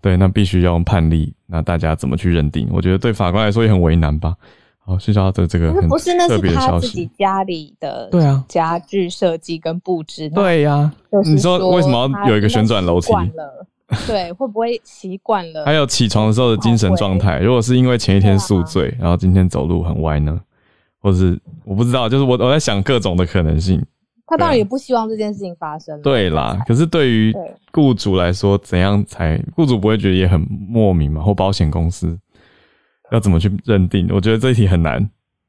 Speaker 1: 对，那必须要用判例，那大家怎么去认定？我觉得对法官来说也很为难吧。好，谢谢他的这个很特别的消息。不是，那是他自己
Speaker 5: 家里的对啊家具设计跟布置。
Speaker 1: 对呀，你说为什么要有一个旋转楼梯？
Speaker 5: 对，会不会习惯了？
Speaker 1: 还有起床的时候的精神状态，如果是因为前一天宿醉，然后今天走路很歪呢？或是我不知道，就是我我在想各种的可能性。
Speaker 5: 他当然也不希望这件事情发生。
Speaker 1: 对啦，可是对于雇主来说，怎样才雇主不会觉得也很莫名嘛？或保险公司要怎么去认定？我觉得这一题很难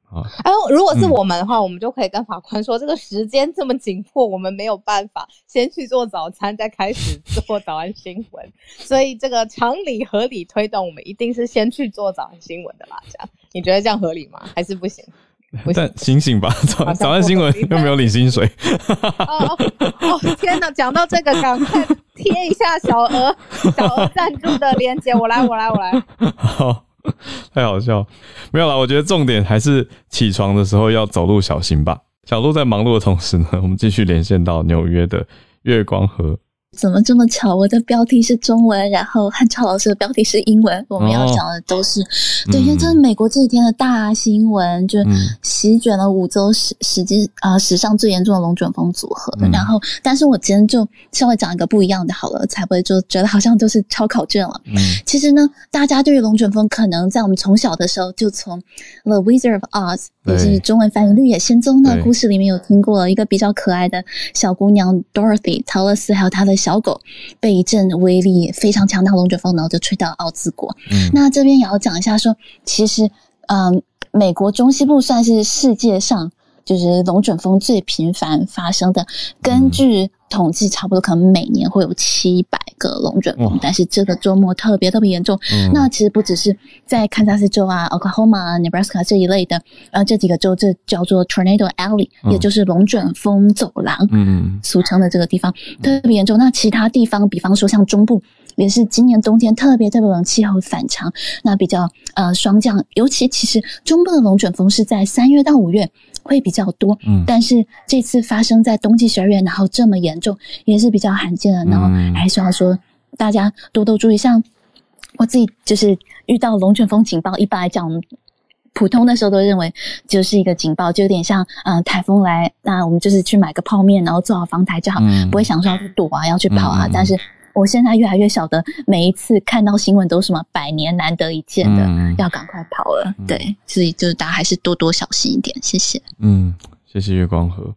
Speaker 1: 啊。
Speaker 5: 哎，如果是我们的话，嗯、我们就可以跟法官说，这个时间这么紧迫，我们没有办法先去做早餐，再开始做早安新闻。所以这个常理合理推动，我们一定是先去做早安新闻的啦。这样你觉得这样合理吗？还是不行？*laughs*
Speaker 1: 但醒醒吧，早早安新闻又没有领薪水。
Speaker 5: 哦哦天哪！讲到这个，赶快贴一下小额 *laughs* 小额赞助的链接。我来，我来，我来。
Speaker 1: 好，太好笑。没有啦，我觉得重点还是起床的时候要走路小心吧。小鹿在忙碌的同时呢，我们继续连线到纽约的月光河。
Speaker 6: 怎么这么巧？我的标题是中文，然后汉超老师的标题是英文。我们要讲的都是、哦、对，因为这是美国这几天的大新闻，嗯、就席卷了五州史史记啊史上最严重的龙卷风组合。嗯、然后，但是我今天就稍微讲一个不一样的，好了，才不会就觉得好像就是抄考卷了。嗯，其实呢，大家对于龙卷风可能在我们从小的时候就从《The Wizard of Oz》也是中文翻译《绿野仙踪》的故事里面有听过一个比较可爱的小姑娘 Dorothy 陶乐斯，还有她的小狗被一阵威力非常强大龙卷风，然后就吹到奥兹国。嗯，那这边也要讲一下说，说其实，嗯，美国中西部算是世界上。就是龙卷风最频繁发生的，根据统计，差不多可能每年会有七百个龙卷风，但是这个周末特别特别严重。嗯、那其实不只是在堪萨斯州啊、Oklahoma、Nebraska 这一类的，呃，这几个州这叫做 Tornado Alley，、嗯、也就是龙卷风走廊，嗯，俗称的这个地方特别严重。那其他地方，比方说像中部，也是今年冬天特别特别冷，气候反常，那比较呃霜降，尤其其实中部的龙卷风是在三月到五月。会比较多，嗯，但是这次发生在冬季十二月，然后这么严重，也是比较罕见的。然后还是要说大家多多注意。像我自己就是遇到龙卷风警报，一般来讲，普通的时候都认为就是一个警报，就有点像嗯台风来，那我们就是去买个泡面，然后做好防台就好，嗯、不会想说要去躲啊，要去跑啊，嗯、但是。我现在越来越晓得，每一次看到新闻都是什么百年难得一见的，嗯、要赶快跑了。嗯、对，所以就是大家还是多多小心一点。谢谢。
Speaker 1: 嗯，谢谢月光河，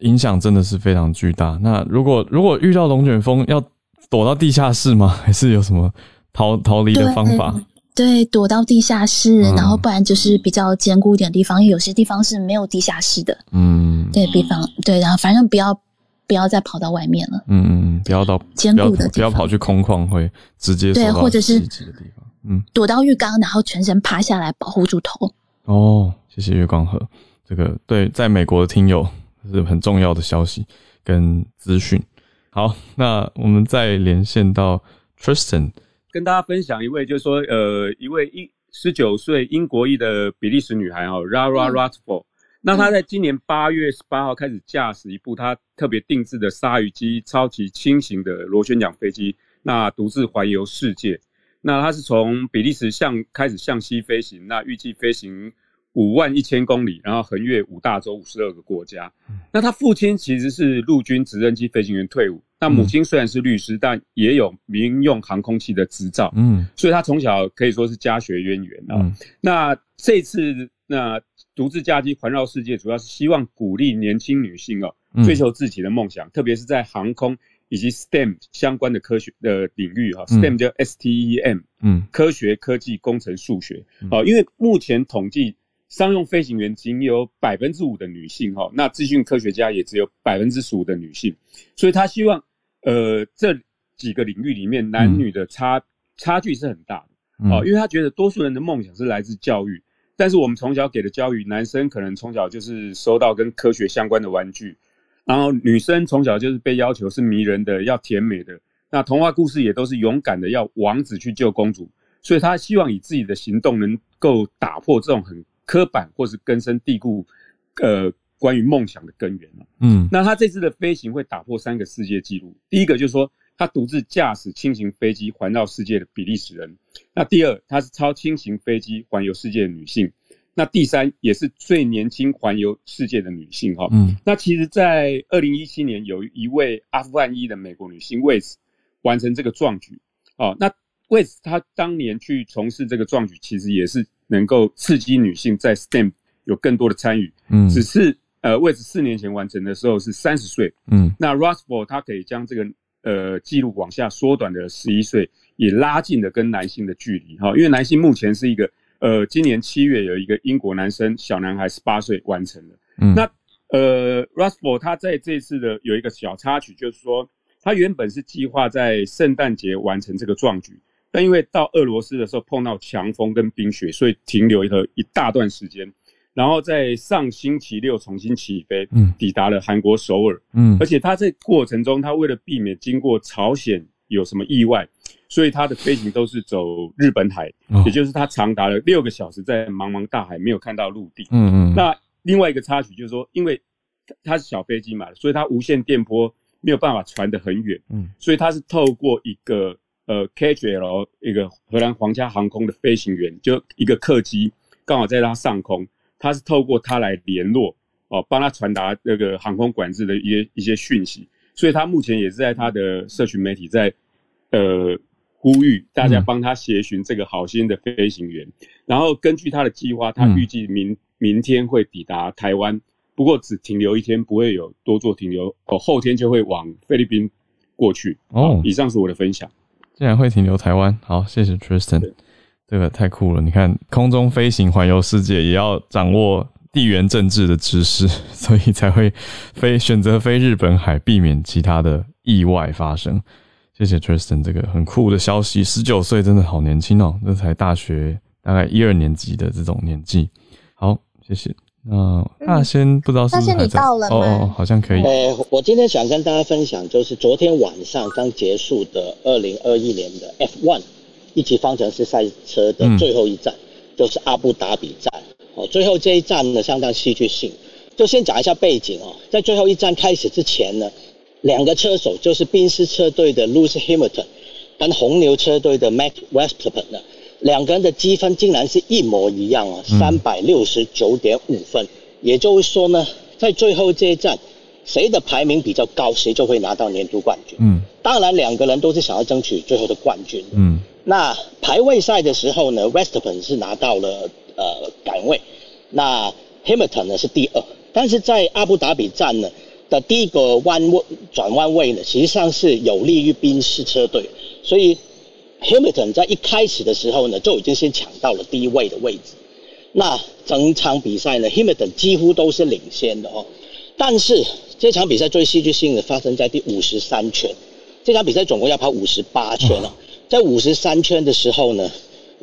Speaker 1: 影响真的是非常巨大。那如果如果遇到龙卷风，要躲到地下室吗？*laughs* 还是有什么逃逃离的方法？
Speaker 6: 对，躲到地下室，嗯、然后不然就是比较坚固一点的地方，因为有些地方是没有地下室的。嗯，对，比方对，然后反正不要。不要再跑到外面了。嗯嗯，
Speaker 1: 不要到
Speaker 6: 坚固的地方，
Speaker 1: 不要跑去空旷，会直接
Speaker 6: 对，或者是
Speaker 1: 的地方。嗯，
Speaker 6: 躲到浴缸，然后全身趴下来保护住头。
Speaker 1: 哦，谢谢月光河，这个对在美国的听友是很重要的消息跟资讯。好，那我们再连线到 Tristan，
Speaker 7: 跟大家分享一位，就是说，呃，一位一十九岁英国裔的比利时女孩哦 r a r a Rochefort。那他在今年八月十八号开始驾驶一部他特别定制的鲨鱼机超级轻型的螺旋桨飞机，那独自环游世界。那他是从比利时向开始向西飞行，那预计飞行五万一千公里，然后横越五大洲五十二个国家。那他父亲其实是陆军直升机飞行员退伍，那母亲虽然是律师，但也有民用航空器的执照。嗯，所以他从小可以说是家学渊源啊。嗯、那这次那。独自驾机环绕世界，主要是希望鼓励年轻女性哦，追求自己的梦想，嗯、特别是在航空以及 STEM 相关的科学的领域哈。嗯、STEM 叫 S T E M，嗯，科学、科技、工程、数学。好、嗯，因为目前统计商用飞行员仅有百分之五的女性哈，那资讯科学家也只有百分之十五的女性，所以他希望呃这几个领域里面男女的差、嗯、差距是很大的。哦，因为他觉得多数人的梦想是来自教育。但是我们从小给的教育，男生可能从小就是收到跟科学相关的玩具，然后女生从小就是被要求是迷人的，要甜美的。那童话故事也都是勇敢的，要王子去救公主。所以他希望以自己的行动能够打破这种很刻板或是根深蒂固，呃，关于梦想的根源。嗯，那他这次的飞行会打破三个世界纪录。第一个就是说。他独自驾驶轻型飞机环绕世界的比利时人。那第二，他是超轻型飞机环游世界的女性。那第三，也是最年轻环游世界的女性。哈，嗯。那其实，在二零一七年，有一位阿富汗裔的美国女性魏斯完成这个壮举。哦，那魏斯她当年去从事这个壮举，其实也是能够刺激女性在 STEM 有更多的参与。嗯。只是呃，魏斯四年前完成的时候是三十岁。嗯。那 Rochefort 他可以将这个。呃，记录往下缩短的十一岁，也拉近了跟男性的距离哈。因为男性目前是一个，呃，今年七月有一个英国男生小男孩十八岁完成了。嗯，那呃，Rochefort 他在这次的有一个小插曲，就是说他原本是计划在圣诞节完成这个壮举，但因为到俄罗斯的时候碰到强风跟冰雪，所以停留了一大段时间。然后在上星期六重新起飞，嗯，抵达了韩国首尔，嗯，而且他在过程中，他为了避免经过朝鲜有什么意外，所以他的飞行都是走日本海，哦、也就是他长达了六个小时在茫茫大海没有看到陆地，嗯嗯。那另外一个插曲就是说，因为它是小飞机嘛，所以它无线电波没有办法传得很远，嗯，所以他是透过一个呃 KHL 一个荷兰皇家航空的飞行员，就一个客机刚好在它上空。他是透过他来联络哦，帮他传达那个航空管制的一些一些讯息，所以他目前也是在他的社群媒体在呃呼吁大家帮他协寻这个好心的飞行员。嗯、然后根据他的计划，他预计明明天会抵达台湾，不过只停留一天，不会有多做停留。哦，后天就会往菲律宾过去。哦，以上是我的分享。
Speaker 1: 竟然会停留台湾，好，谢谢 Tristan，这个太酷了。你看，空中飞行环游世界，也要掌握地缘政治的知识，*laughs* 所以才会飞选择飞日本海，避免其他的意外发生。谢谢 Tristan，这个很酷的消息。十九岁真的好年轻哦，这才大学大概一二年级的这种年纪。好，谢谢。那大仙不知道是不是你到了吗？哦哦，好像可以。
Speaker 8: 呃，我今天想跟大家分享，就是昨天晚上刚结束的二零二一年的 F1 一级方程式赛车的最后一站，嗯、就是阿布达比站。哦，最后这一站呢，相当戏剧性。就先讲一下背景哦，在最后一站开始之前呢，两个车手就是宾士车队的 Lewis Hamilton 跟红牛车队的 Max Verstappen 呢。两个人的积分竟然是一模一样啊，三百六十九点五分。嗯、也就是说呢，在最后这一站，谁的排名比较高，谁就会拿到年度冠军。嗯，当然两个人都是想要争取最后的冠军。嗯，那排位赛的时候呢，Verstappen 是拿到了呃杆位，那 Hamilton 呢是第二。但是在阿布达比站呢的第一个弯位转弯位呢，实际上是有利于宾士车队，所以。Hamilton 在一开始的时候呢，就已经先抢到了第一位的位置。那整场比赛呢，Hamilton 几乎都是领先的哦。但是这场比赛最戏剧性的发生在第五十三圈。这场比赛总共要跑五十八圈哦，在五十三圈的时候呢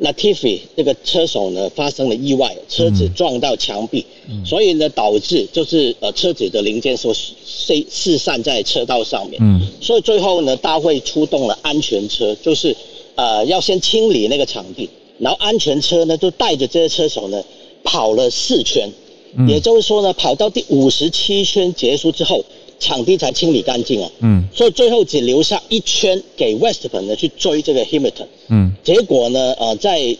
Speaker 8: ，Latifi 这个车手呢发生了意外，车子撞到墙壁，嗯、所以呢导致就是呃车子的零件所四四散在车道上面。嗯。所以最后呢，大会出动了安全车，就是。呃，要先清理那个场地，然后安全车呢就带着这些车手呢跑了四圈，嗯、也就是说呢，跑到第五十七圈结束之后，场地才清理干净啊。嗯，所以最后只留下一圈给 Verstappen 呢去追这个 Hamilton。嗯，结果呢，呃，在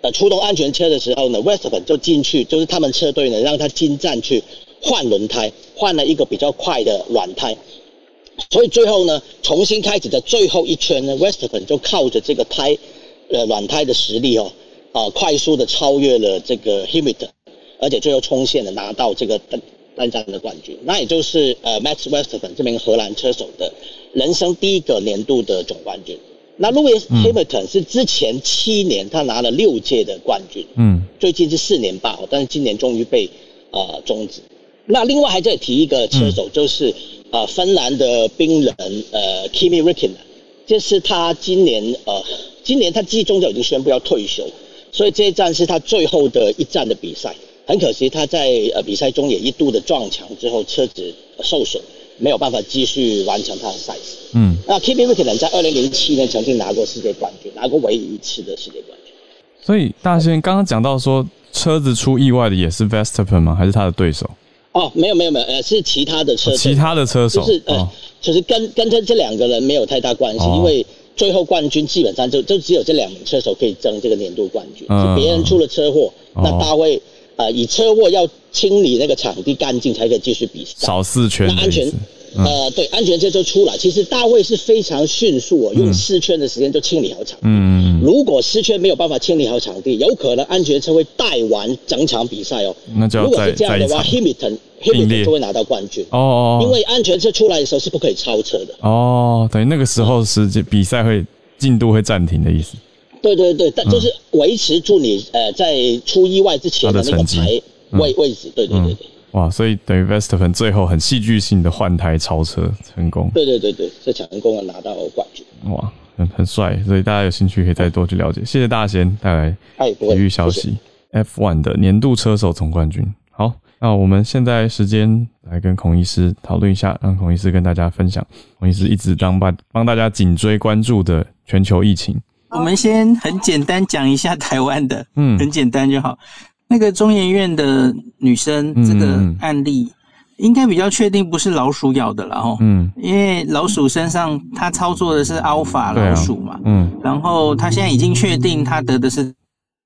Speaker 8: 呃出动安全车的时候呢，Verstappen 就进去，就是他们车队呢让他进站去换轮胎，换了一个比较快的软胎。所以最后呢，重新开始的最后一圈呢，Verstappen 就靠着这个胎，呃，软胎的实力哦，啊、呃，快速的超越了这个 Hamilton，而且最后冲线的拿到这个单单站的冠军。那也就是呃，Max Verstappen 这名荷兰车手的人生第一个年度的总冠军。那 Lewis Hamilton 是之前七年他拿了六届的冠军，嗯，最近是四年半，但是今年终于被呃终止。那另外还再提一个车手，就是。嗯啊，芬兰的冰人呃，Kimi Räikkönen，就是他今年呃，今年他季中就已经宣布要退休，所以这一站是他最后的一站的比赛。很可惜，他在呃比赛中也一度的撞墙之后，车子受损，没有办法继续完成他的赛事。嗯，那 Kimi Räikkönen 在二零零七年曾经拿过世界冠军，拿过唯一一次的世界冠军。
Speaker 1: 所以大仙刚刚讲到说，车子出意外的也是 Verstappen 吗？还是他的对手？
Speaker 8: 哦，没有没有没有，呃，是其他的车手，
Speaker 1: 其他的车手，
Speaker 8: 就是呃，就是跟跟这这两个人没有太大关系，因为最后冠军基本上就就只有这两名车手可以争这个年度冠军，是别人出了车祸，那大会呃以车祸要清理那个场地干净才可以继续比赛，
Speaker 1: 少四圈，
Speaker 8: 那安全。嗯、呃，对，安全车就出来。其实大卫是非常迅速哦，用四圈的时间就清理好场地。嗯，如果四圈没有办法清理好场地，有可能安全车会带完整场比赛哦。
Speaker 1: 那就
Speaker 8: 如果是这样的话，Hamilton Hamilton 就会拿到冠军哦，哦。因为安全车出来的时候是不可以超车的
Speaker 1: 哦。等于那个时候时间比赛会进度会暂停的意思。
Speaker 8: 对对对，但就是维持住你呃在出意外之前的那个排位位置。对对对对。
Speaker 1: 哇，所以等于 Verstappen 最后很戏剧性的换胎超车成功。
Speaker 8: 对对对对，是成功的拿到冠军。
Speaker 1: 哇，很很帅，所以大家有兴趣可以再多去了解。嗯、谢谢大仙带来体育消息，F1 的年度车手总冠军。好，那我们现在时间来跟孔医师讨论一下，让孔医师跟大家分享。孔医师一直当帮帮大家紧追关注的全球疫情。
Speaker 9: 我们先很简单讲一下台湾的，嗯，很简单就好。那个中研院的女生这个案例，应该比较确定不是老鼠咬的了哈，嗯，因为老鼠身上它操作的是 Alpha 老鼠嘛，嗯，然后他现在已经确定他得的是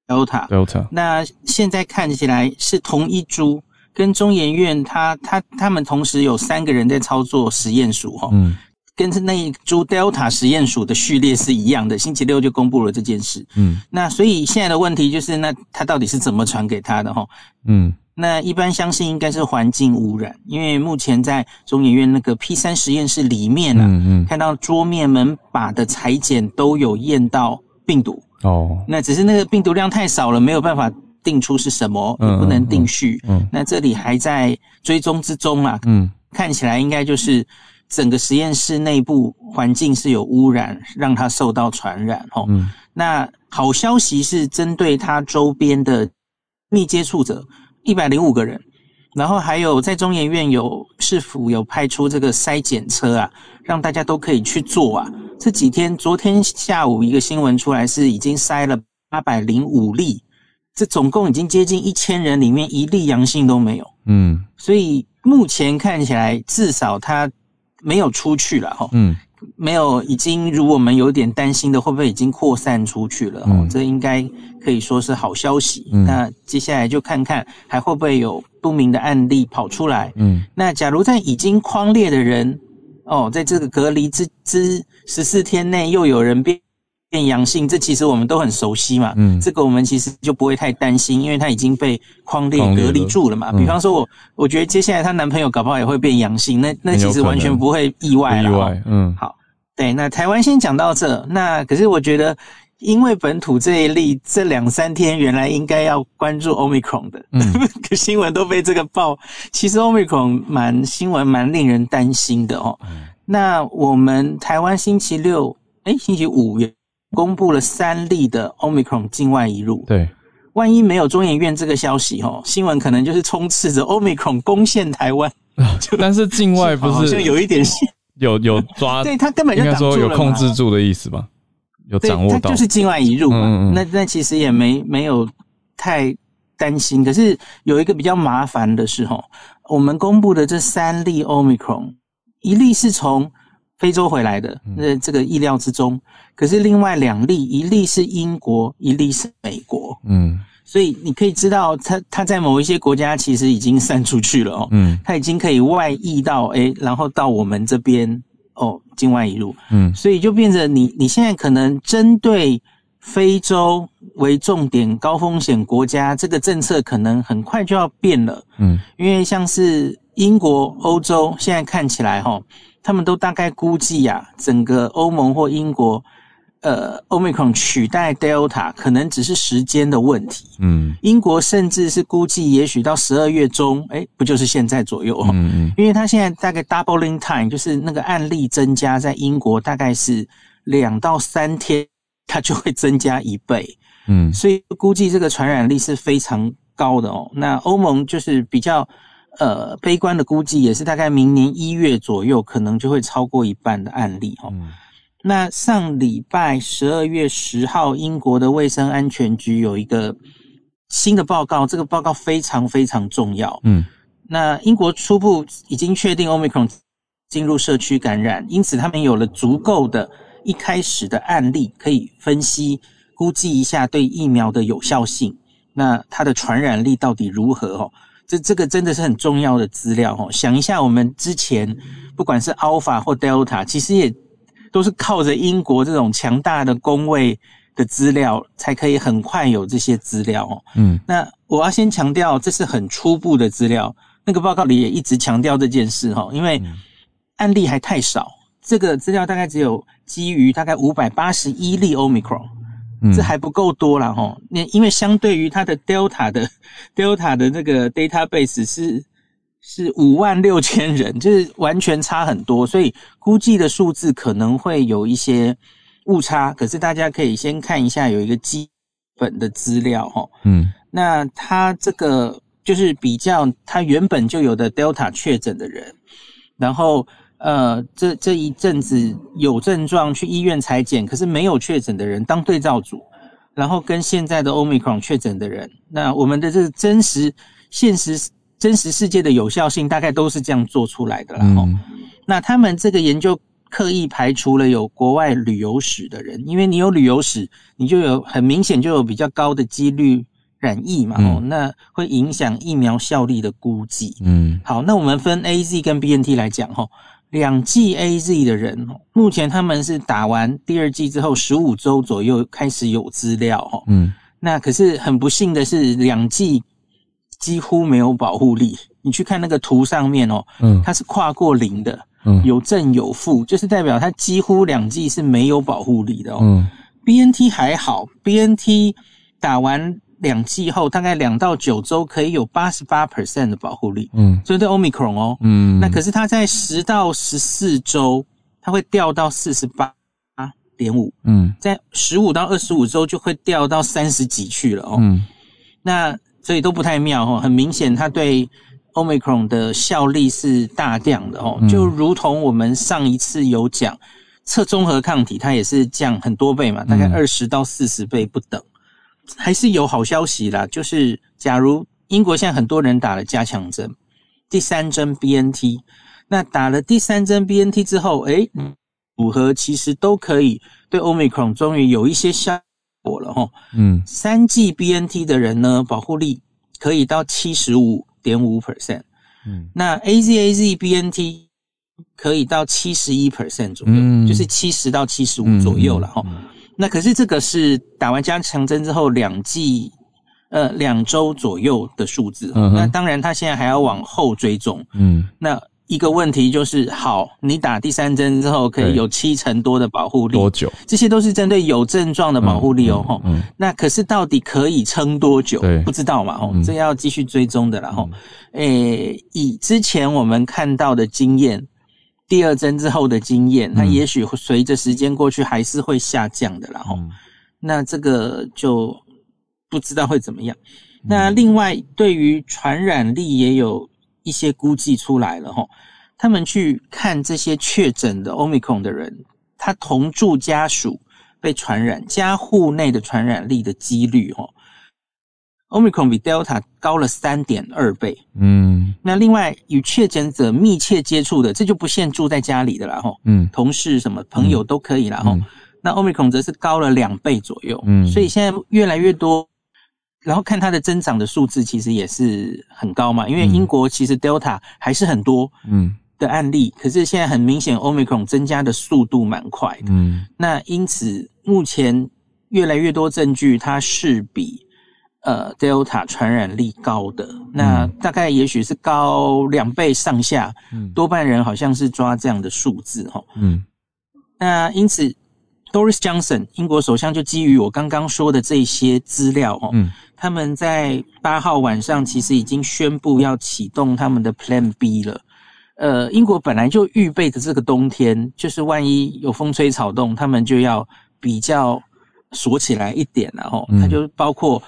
Speaker 9: Delta，Delta，那现在看起来是同一株，跟中研院他他他们同时有三个人在操作实验鼠哈，嗯。跟那一株 Delta 实验鼠的序列是一样的，星期六就公布了这件事。嗯，那所以现在的问题就是，那它到底是怎么传给他的？哈，嗯，那一般相信应该是环境污染，因为目前在中研院那个 P 三实验室里面啊，嗯嗯，看到桌面门把的裁剪都有验到病毒哦。那只是那个病毒量太少了，没有办法定出是什么，也不能定序。嗯，那这里还在追踪之中啊。嗯，看起来应该就是整个实验室内部环境是有污染，让它受到传染哦。嗯，那好消息是针对它周边的密接触者。一百零五个人，然后还有在中研院有市府有派出这个筛检车啊，让大家都可以去做啊。这几天，昨天下午一个新闻出来是已经筛了八百零五例，这总共已经接近一千人，里面一例阳性都没有。嗯，所以目前看起来至少他没有出去了哈。嗯。没有，已经如我们有点担心的，会不会已经扩散出去了？嗯、哦，这应该可以说是好消息。嗯、那接下来就看看还会不会有不明的案例跑出来。嗯，那假如在已经框列的人，哦，在这个隔离之之十四天内又有人变。变阳性，这其实我们都很熟悉嘛。嗯，这个我们其实就不会太担心，因为他已经被框列隔离住了嘛。比方说我，我我觉得接下来她男朋友搞不好也会变阳性，那那其实完全不会意外了。意外，嗯，好，对，那台湾先讲到这。那可是我觉得，因为本土这一例，这两三天原来应该要关注 Omicron 的，嗯，可 *laughs* 新闻都被这个报。其实 Omicron 蛮新闻蛮令人担心的哦。嗯，那我们台湾星期六，诶，星期五也。公布了三例的 Omicron 境外移入，对，万一没有中研院这个消息，哦，新闻可能就是充斥着 Omicron 攻陷台湾。
Speaker 1: 但是境外不是 *laughs* 好像
Speaker 9: 有一点 *laughs*
Speaker 1: 有有抓，*laughs*
Speaker 9: 对他根本就说
Speaker 1: 有控制住的意思吧？有掌握到，
Speaker 9: 就是境外移入嘛。嗯嗯，那那其实也没没有太担心。可是有一个比较麻烦的是，哦，我们公布的这三例 Omicron，一例是从。非洲回来的，那这个意料之中。可是另外两例，一例是英国，一例是美国。嗯，所以你可以知道，他他在某一些国家其实已经散出去了哦。嗯，他已经可以外溢到诶，然后到我们这边哦，境外一路。嗯，所以就变成你你现在可能针对非洲为重点高风险国家，这个政策可能很快就要变了。嗯，因为像是英国、欧洲现在看起来哈。他们都大概估计呀、啊，整个欧盟或英国，呃，Omicron 取代 Delta 可能只是时间的问题。嗯，英国甚至是估计，也许到十二月中，诶，不就是现在左右？嗯嗯，因为它现在大概 doubling time，就是那个案例增加在英国大概是两到三天，它就会增加一倍。嗯，所以估计这个传染力是非常高的哦。那欧盟就是比较。呃，悲观的估计也是大概明年一月左右，可能就会超过一半的案例哈。嗯、那上礼拜十二月十号，英国的卫生安全局有一个新的报告，这个报告非常非常重要。嗯，那英国初步已经确定 Omicron 进入社区感染，因此他们有了足够的一开始的案例可以分析估计一下对疫苗的有效性，那它的传染力到底如何？哦。这这个真的是很重要的资料哦。想一下，我们之前不管是 Alpha 或 Delta，其实也都是靠着英国这种强大的工位的资料，才可以很快有这些资料哦。嗯，那我要先强调，这是很初步的资料。那个报告里也一直强调这件事哈，因为案例还太少，这个资料大概只有基于大概五百八十一例 Omicron。这还不够多了哈，那因为相对于它的 Delta 的 Delta 的那个 database 是是五万六千人，就是完全差很多，所以估计的数字可能会有一些误差。可是大家可以先看一下有一个基本的资料哈，嗯，那它这个就是比较它原本就有的 Delta 确诊的人，然后。呃，这这一阵子有症状去医院采检，可是没有确诊的人当对照组，然后跟现在的 Omicron 确诊的人，那我们的这个真实、现实、真实世界的有效性大概都是这样做出来的啦。嗯，那他们这个研究刻意排除了有国外旅游史的人，因为你有旅游史，你就有很明显就有比较高的几率染疫嘛。哦，嗯，那会影响疫苗效力的估计。嗯，好，那我们分 AZ 跟 BNT 来讲齁。两剂 AZ 的人，目前他们是打完第二剂之后十五周左右开始有资料，嗯，那可是很不幸的是，两剂几乎没有保护力。你去看那个图上面哦，嗯，它是跨过零的，嗯，有正有负，就是代表它几乎两剂是没有保护力的哦。嗯，BNT 还好，BNT 打完两剂后，大概两到九周可以有八十八 percent 的保护力，嗯，所以对 Omicron 哦，嗯，那可是它在十到十四周，它会掉到四十八点五，嗯，在十五到二十五周就会掉到三十几去了哦，嗯，那所以都不太妙哦，很明显它对 Omicron 的效力是大降的哦，就如同我们上一次有讲测综合抗体，它也是降很多倍嘛，大概二十到四十倍不等。还是有好消息啦，就是假如英国现在很多人打了加强针，第三针 BNT，那打了第三针 BNT 之后，诶，组合其实都可以对 Omicron 终于有一些效果了哈。嗯，三剂 BNT 的人呢，保护力可以到七十五点五 percent，嗯，那 AZAZ BNT 可以到七十一 percent 左右，嗯，就是七十到七十五左右了齁。那可是这个是打完加强针之后两剂，呃，两周左右的数字。嗯、那当然，他现在还要往后追踪。嗯，那一个问题就是，好，你打第三针之后可以有七成多的保护力，
Speaker 1: 多久？
Speaker 9: 这些都是针对有症状的保护力哦。嗯，嗯，嗯，那可是到底可以撑多久？对，不知道嘛。哦、嗯，这要继续追踪的。然后，诶、欸，以之前我们看到的经验。第二针之后的经验，它也许随着时间过去还是会下降的啦。齁、嗯，那这个就不知道会怎么样。嗯、那另外，对于传染力也有一些估计出来了哈。他们去看这些确诊的 Omicron 的人，他同住家属被传染，家户内的传染力的几率齁。Omicron 比 Delta 高了三点二倍。嗯，那另外与确诊者密切接触的，这就不限住在家里的啦，吼。嗯，同事什么朋友都可以啦，吼、嗯。那 Omicron 则是高了两倍左右。嗯，所以现在越来越多，然后看它的增长的数字，其实也是很高嘛。因为英国其实 Delta 还是很多嗯的案例，可是现在很明显 Omicron 增加的速度蛮快的。嗯，那因此目前越来越多证据，它是比。呃，Delta 传染力高的，那大概也许是高两倍上下，嗯，多半人好像是抓这样的数字哈，嗯，那因此，Doris Johnson 英国首相就基于我刚刚说的这些资料哦，嗯，他们在八号晚上其实已经宣布要启动他们的 Plan B 了，呃，英国本来就预备的这个冬天，就是万一有风吹草动，他们就要比较锁起来一点然后，它就包括。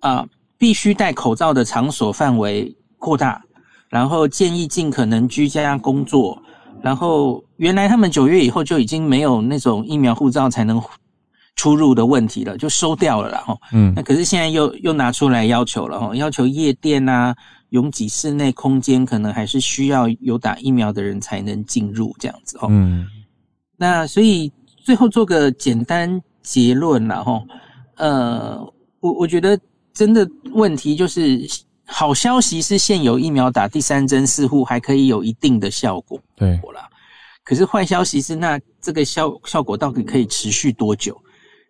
Speaker 9: 啊、呃，必须戴口罩的场所范围扩大，然后建议尽可能居家工作。然后原来他们九月以后就已经没有那种疫苗护照才能出入的问题了，就收掉了啦。哈，嗯，那可是现在又又拿出来要求了哈，要求夜店啊、拥挤室内空间可能还是需要有打疫苗的人才能进入这样子哦。嗯，那所以最后做个简单结论了哈。呃，我我觉得。真的问题就是，好消息是现有疫苗打第三针似乎还可以有一定的效果，对，啦。可是坏消息是，那这个效效果到底可以持续多久？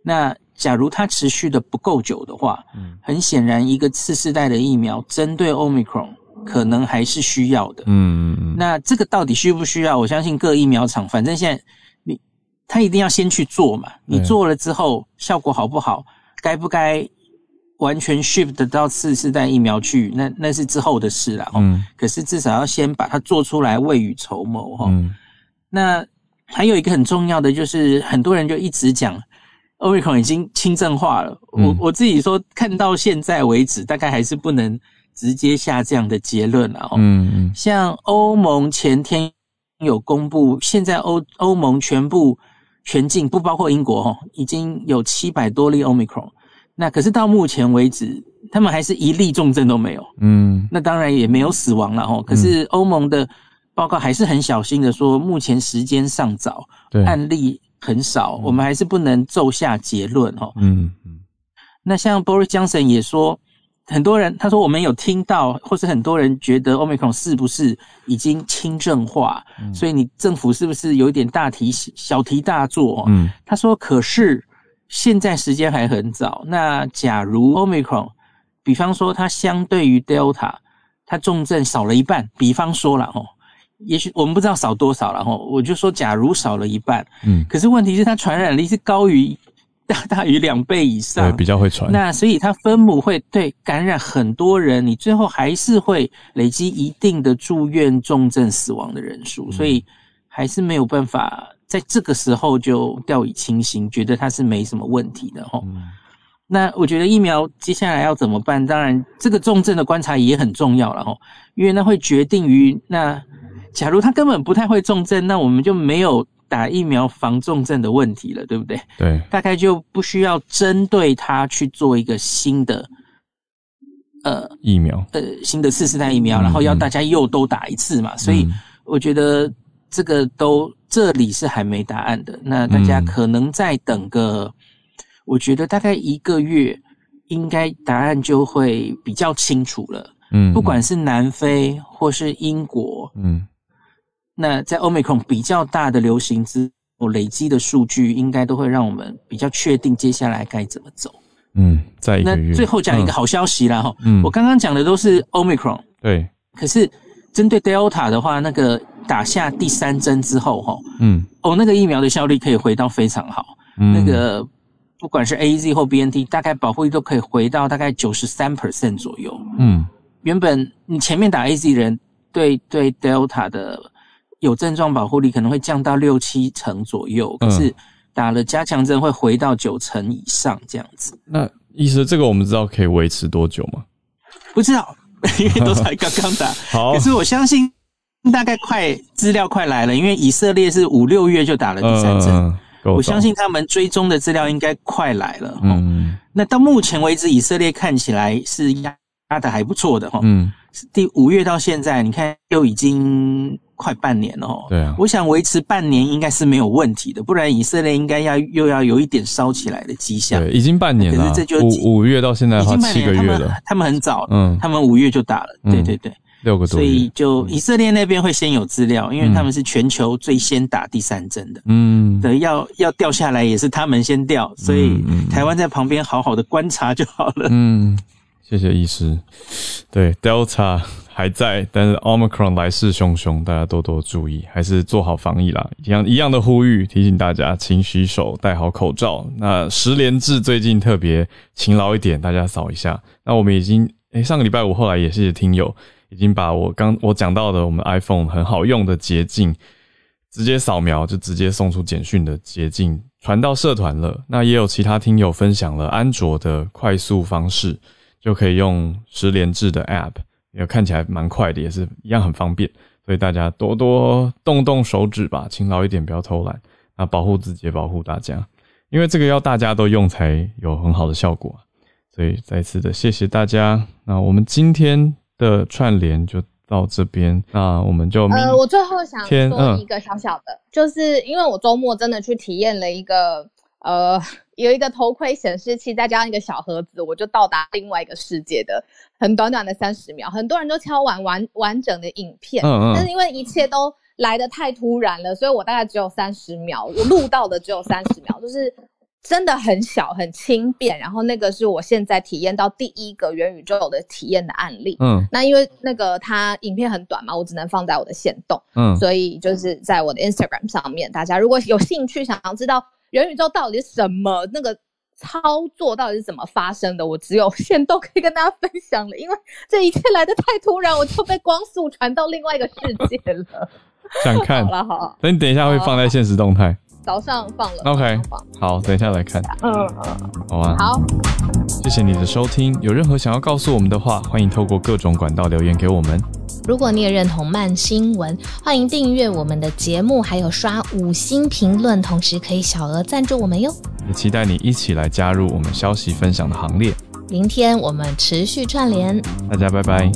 Speaker 9: 那假如它持续的不够久的话，嗯，很显然一个次世代的疫苗针对 Omicron 可能还是需要的，嗯嗯嗯。那这个到底需不需要？我相信各疫苗厂，反正现在你他一定要先去做嘛，你做了之后效果好不好？该不该？完全 shift 到次世代疫苗去，那那是之后的事了。嗯，可是至少要先把它做出来，未雨绸缪哈。嗯，那还有一个很重要的就是，很多人就一直讲，Omicron 已经轻症化了。嗯、我我自己说，看到现在为止，大概还是不能直接下这样的结论了。嗯嗯，像欧盟前天有公布，现在欧欧盟全部全境不包括英国哈，已经有七百多例 Omicron。那可是到目前为止，他们还是一例重症都没有。嗯，那当然也没有死亡了哦。可是欧盟的报告还是很小心的说，目前时间尚早，对，案例很少，我们还是不能骤下结论哦。嗯嗯。那像 Boris Johnson 也说，很多人他说我们有听到，或是很多人觉得 Omicron 是不是已经轻症化？所以你政府是不是有一点大题小题大做？嗯，他说可是。现在时间还很早，那假如 Omicron 比方说它相对于 Delta，它重症少了一半。比方说了吼，也许我们不知道少多少了吼，我就说假如少了一半，嗯，可是问题是它传染力是高于大大于两倍以上，
Speaker 1: 对，比较会传。
Speaker 9: 那所以它分母会对感染很多人，你最后还是会累积一定的住院、重症、死亡的人数，所以还是没有办法。在这个时候就掉以轻心，觉得它是没什么问题的齁。嗯、那我觉得疫苗接下来要怎么办？当然，这个重症的观察也很重要了齁，因为那会决定于那，假如他根本不太会重症，那我们就没有打疫苗防重症的问题了，对不对？
Speaker 1: 对，
Speaker 9: 大概就不需要针对他去做一个新的呃
Speaker 1: 疫苗，
Speaker 9: 呃新的次世代疫苗，然后要大家又都打一次嘛。嗯、所以我觉得这个都。这里是还没答案的，那大家可能再等个，嗯、我觉得大概一个月，应该答案就会比较清楚了。嗯，不管是南非或是英国，嗯，那在 Omicron 比较大的流行之后累积的数据，应该都会让我们比较确定接下来该怎么走。
Speaker 1: 嗯，在。
Speaker 9: 那最后讲一个好消息啦哈，嗯，我刚刚讲的都是 Omicron，
Speaker 1: 对，
Speaker 9: 可是针对 Delta 的话，那个。打下第三针之后，哈，嗯，哦，那个疫苗的效力可以回到非常好，嗯，那个不管是 AZ 或 BNT，大概保护力都可以回到大概九十三 percent 左右，嗯，原本你前面打 AZ 人对对 Delta 的有症状保护力可能会降到六七成左右，可是打了加强针会回到九成以上这样子。
Speaker 1: 那意思这个我们知道可以维持多久吗？
Speaker 9: 不知道，因为都才刚刚打，*laughs* 好，可是我相信。大概快资料快来了，因为以色列是五六月就打了第三针，嗯、我相信他们追踪的资料应该快来了。嗯，那到目前为止，以色列看起来是压压的还不错的哈。嗯，第五月到现在，你看又已经快半年了哦。对啊，我想维持半年应该是没有问题的，不然以色列应该要又要有一点烧起来的迹象。
Speaker 1: 对，已经半年了，可是这就五五月到现在已经，七个月了。他
Speaker 9: 们，很早，嗯，他们五月就打了。对对对。
Speaker 1: 六个多，
Speaker 9: 所以就以色列那边会先有资料，因为他们是全球最先打第三针的。嗯，对，要要掉下来也是他们先掉，所以台湾在旁边好好的观察就好了。
Speaker 1: 嗯，谢谢医师。对，Delta 还在，但是 Omicron 来势汹汹，大家多多注意，还是做好防疫啦。一样一样的呼吁，提醒大家勤洗手，戴好口罩。那十连制最近特别勤劳一点，大家扫一下。那我们已经，诶，上个礼拜五后来也是听友。已经把我刚我讲到的我们 iPhone 很好用的捷径，直接扫描就直接送出简讯的捷径传到社团了。那也有其他听友分享了安卓的快速方式，就可以用十连制的 App，也看起来蛮快的，也是一样很方便。所以大家多多动动手指吧，勤劳一点，不要偷懒。那保护自己，保护大家，因为这个要大家都用才有很好的效果。所以再次的谢谢大家。那我们今天。的串联就到这边，那我们就
Speaker 2: 呃，我最后想说一个小小的，嗯、就是因为我周末真的去体验了一个呃，有一个头盔显示器，再加上一个小盒子，我就到达另外一个世界的很短短的三十秒，很多人都敲完完完整的影片，嗯嗯，但是因为一切都来的太突然了，所以我大概只有三十秒，我录到的只有三十秒，就是。真的很小很轻便，然后那个是我现在体验到第一个元宇宙的体验的案例。嗯，那因为那个它影片很短嘛，我只能放在我的线动。嗯，所以就是在我的 Instagram 上面，大家如果有兴趣想要知道元宇宙到底是什么，那个操作到底是怎么发生的，我只有现动可以跟大家分享了。因为这一切来的太突然，我就被光速传到另外一个世界了。
Speaker 1: 想看？好了，好。那你等一下会放在现实动态。
Speaker 2: 早上放了
Speaker 1: ，OK，好，等一下来看，嗯
Speaker 2: 嗯，
Speaker 1: 好啊，
Speaker 2: 好，
Speaker 1: 谢谢你的收听。有任何想要告诉我们的话，欢迎透过各种管道留言给我们。
Speaker 2: 如果你也认同慢新闻，欢迎订阅我们的节目，还有刷五星评论，同时可以小额赞助我们哟。
Speaker 1: 也期待你一起来加入我们消息分享的行列。
Speaker 2: 明天我们持续串联，
Speaker 1: 大家拜拜。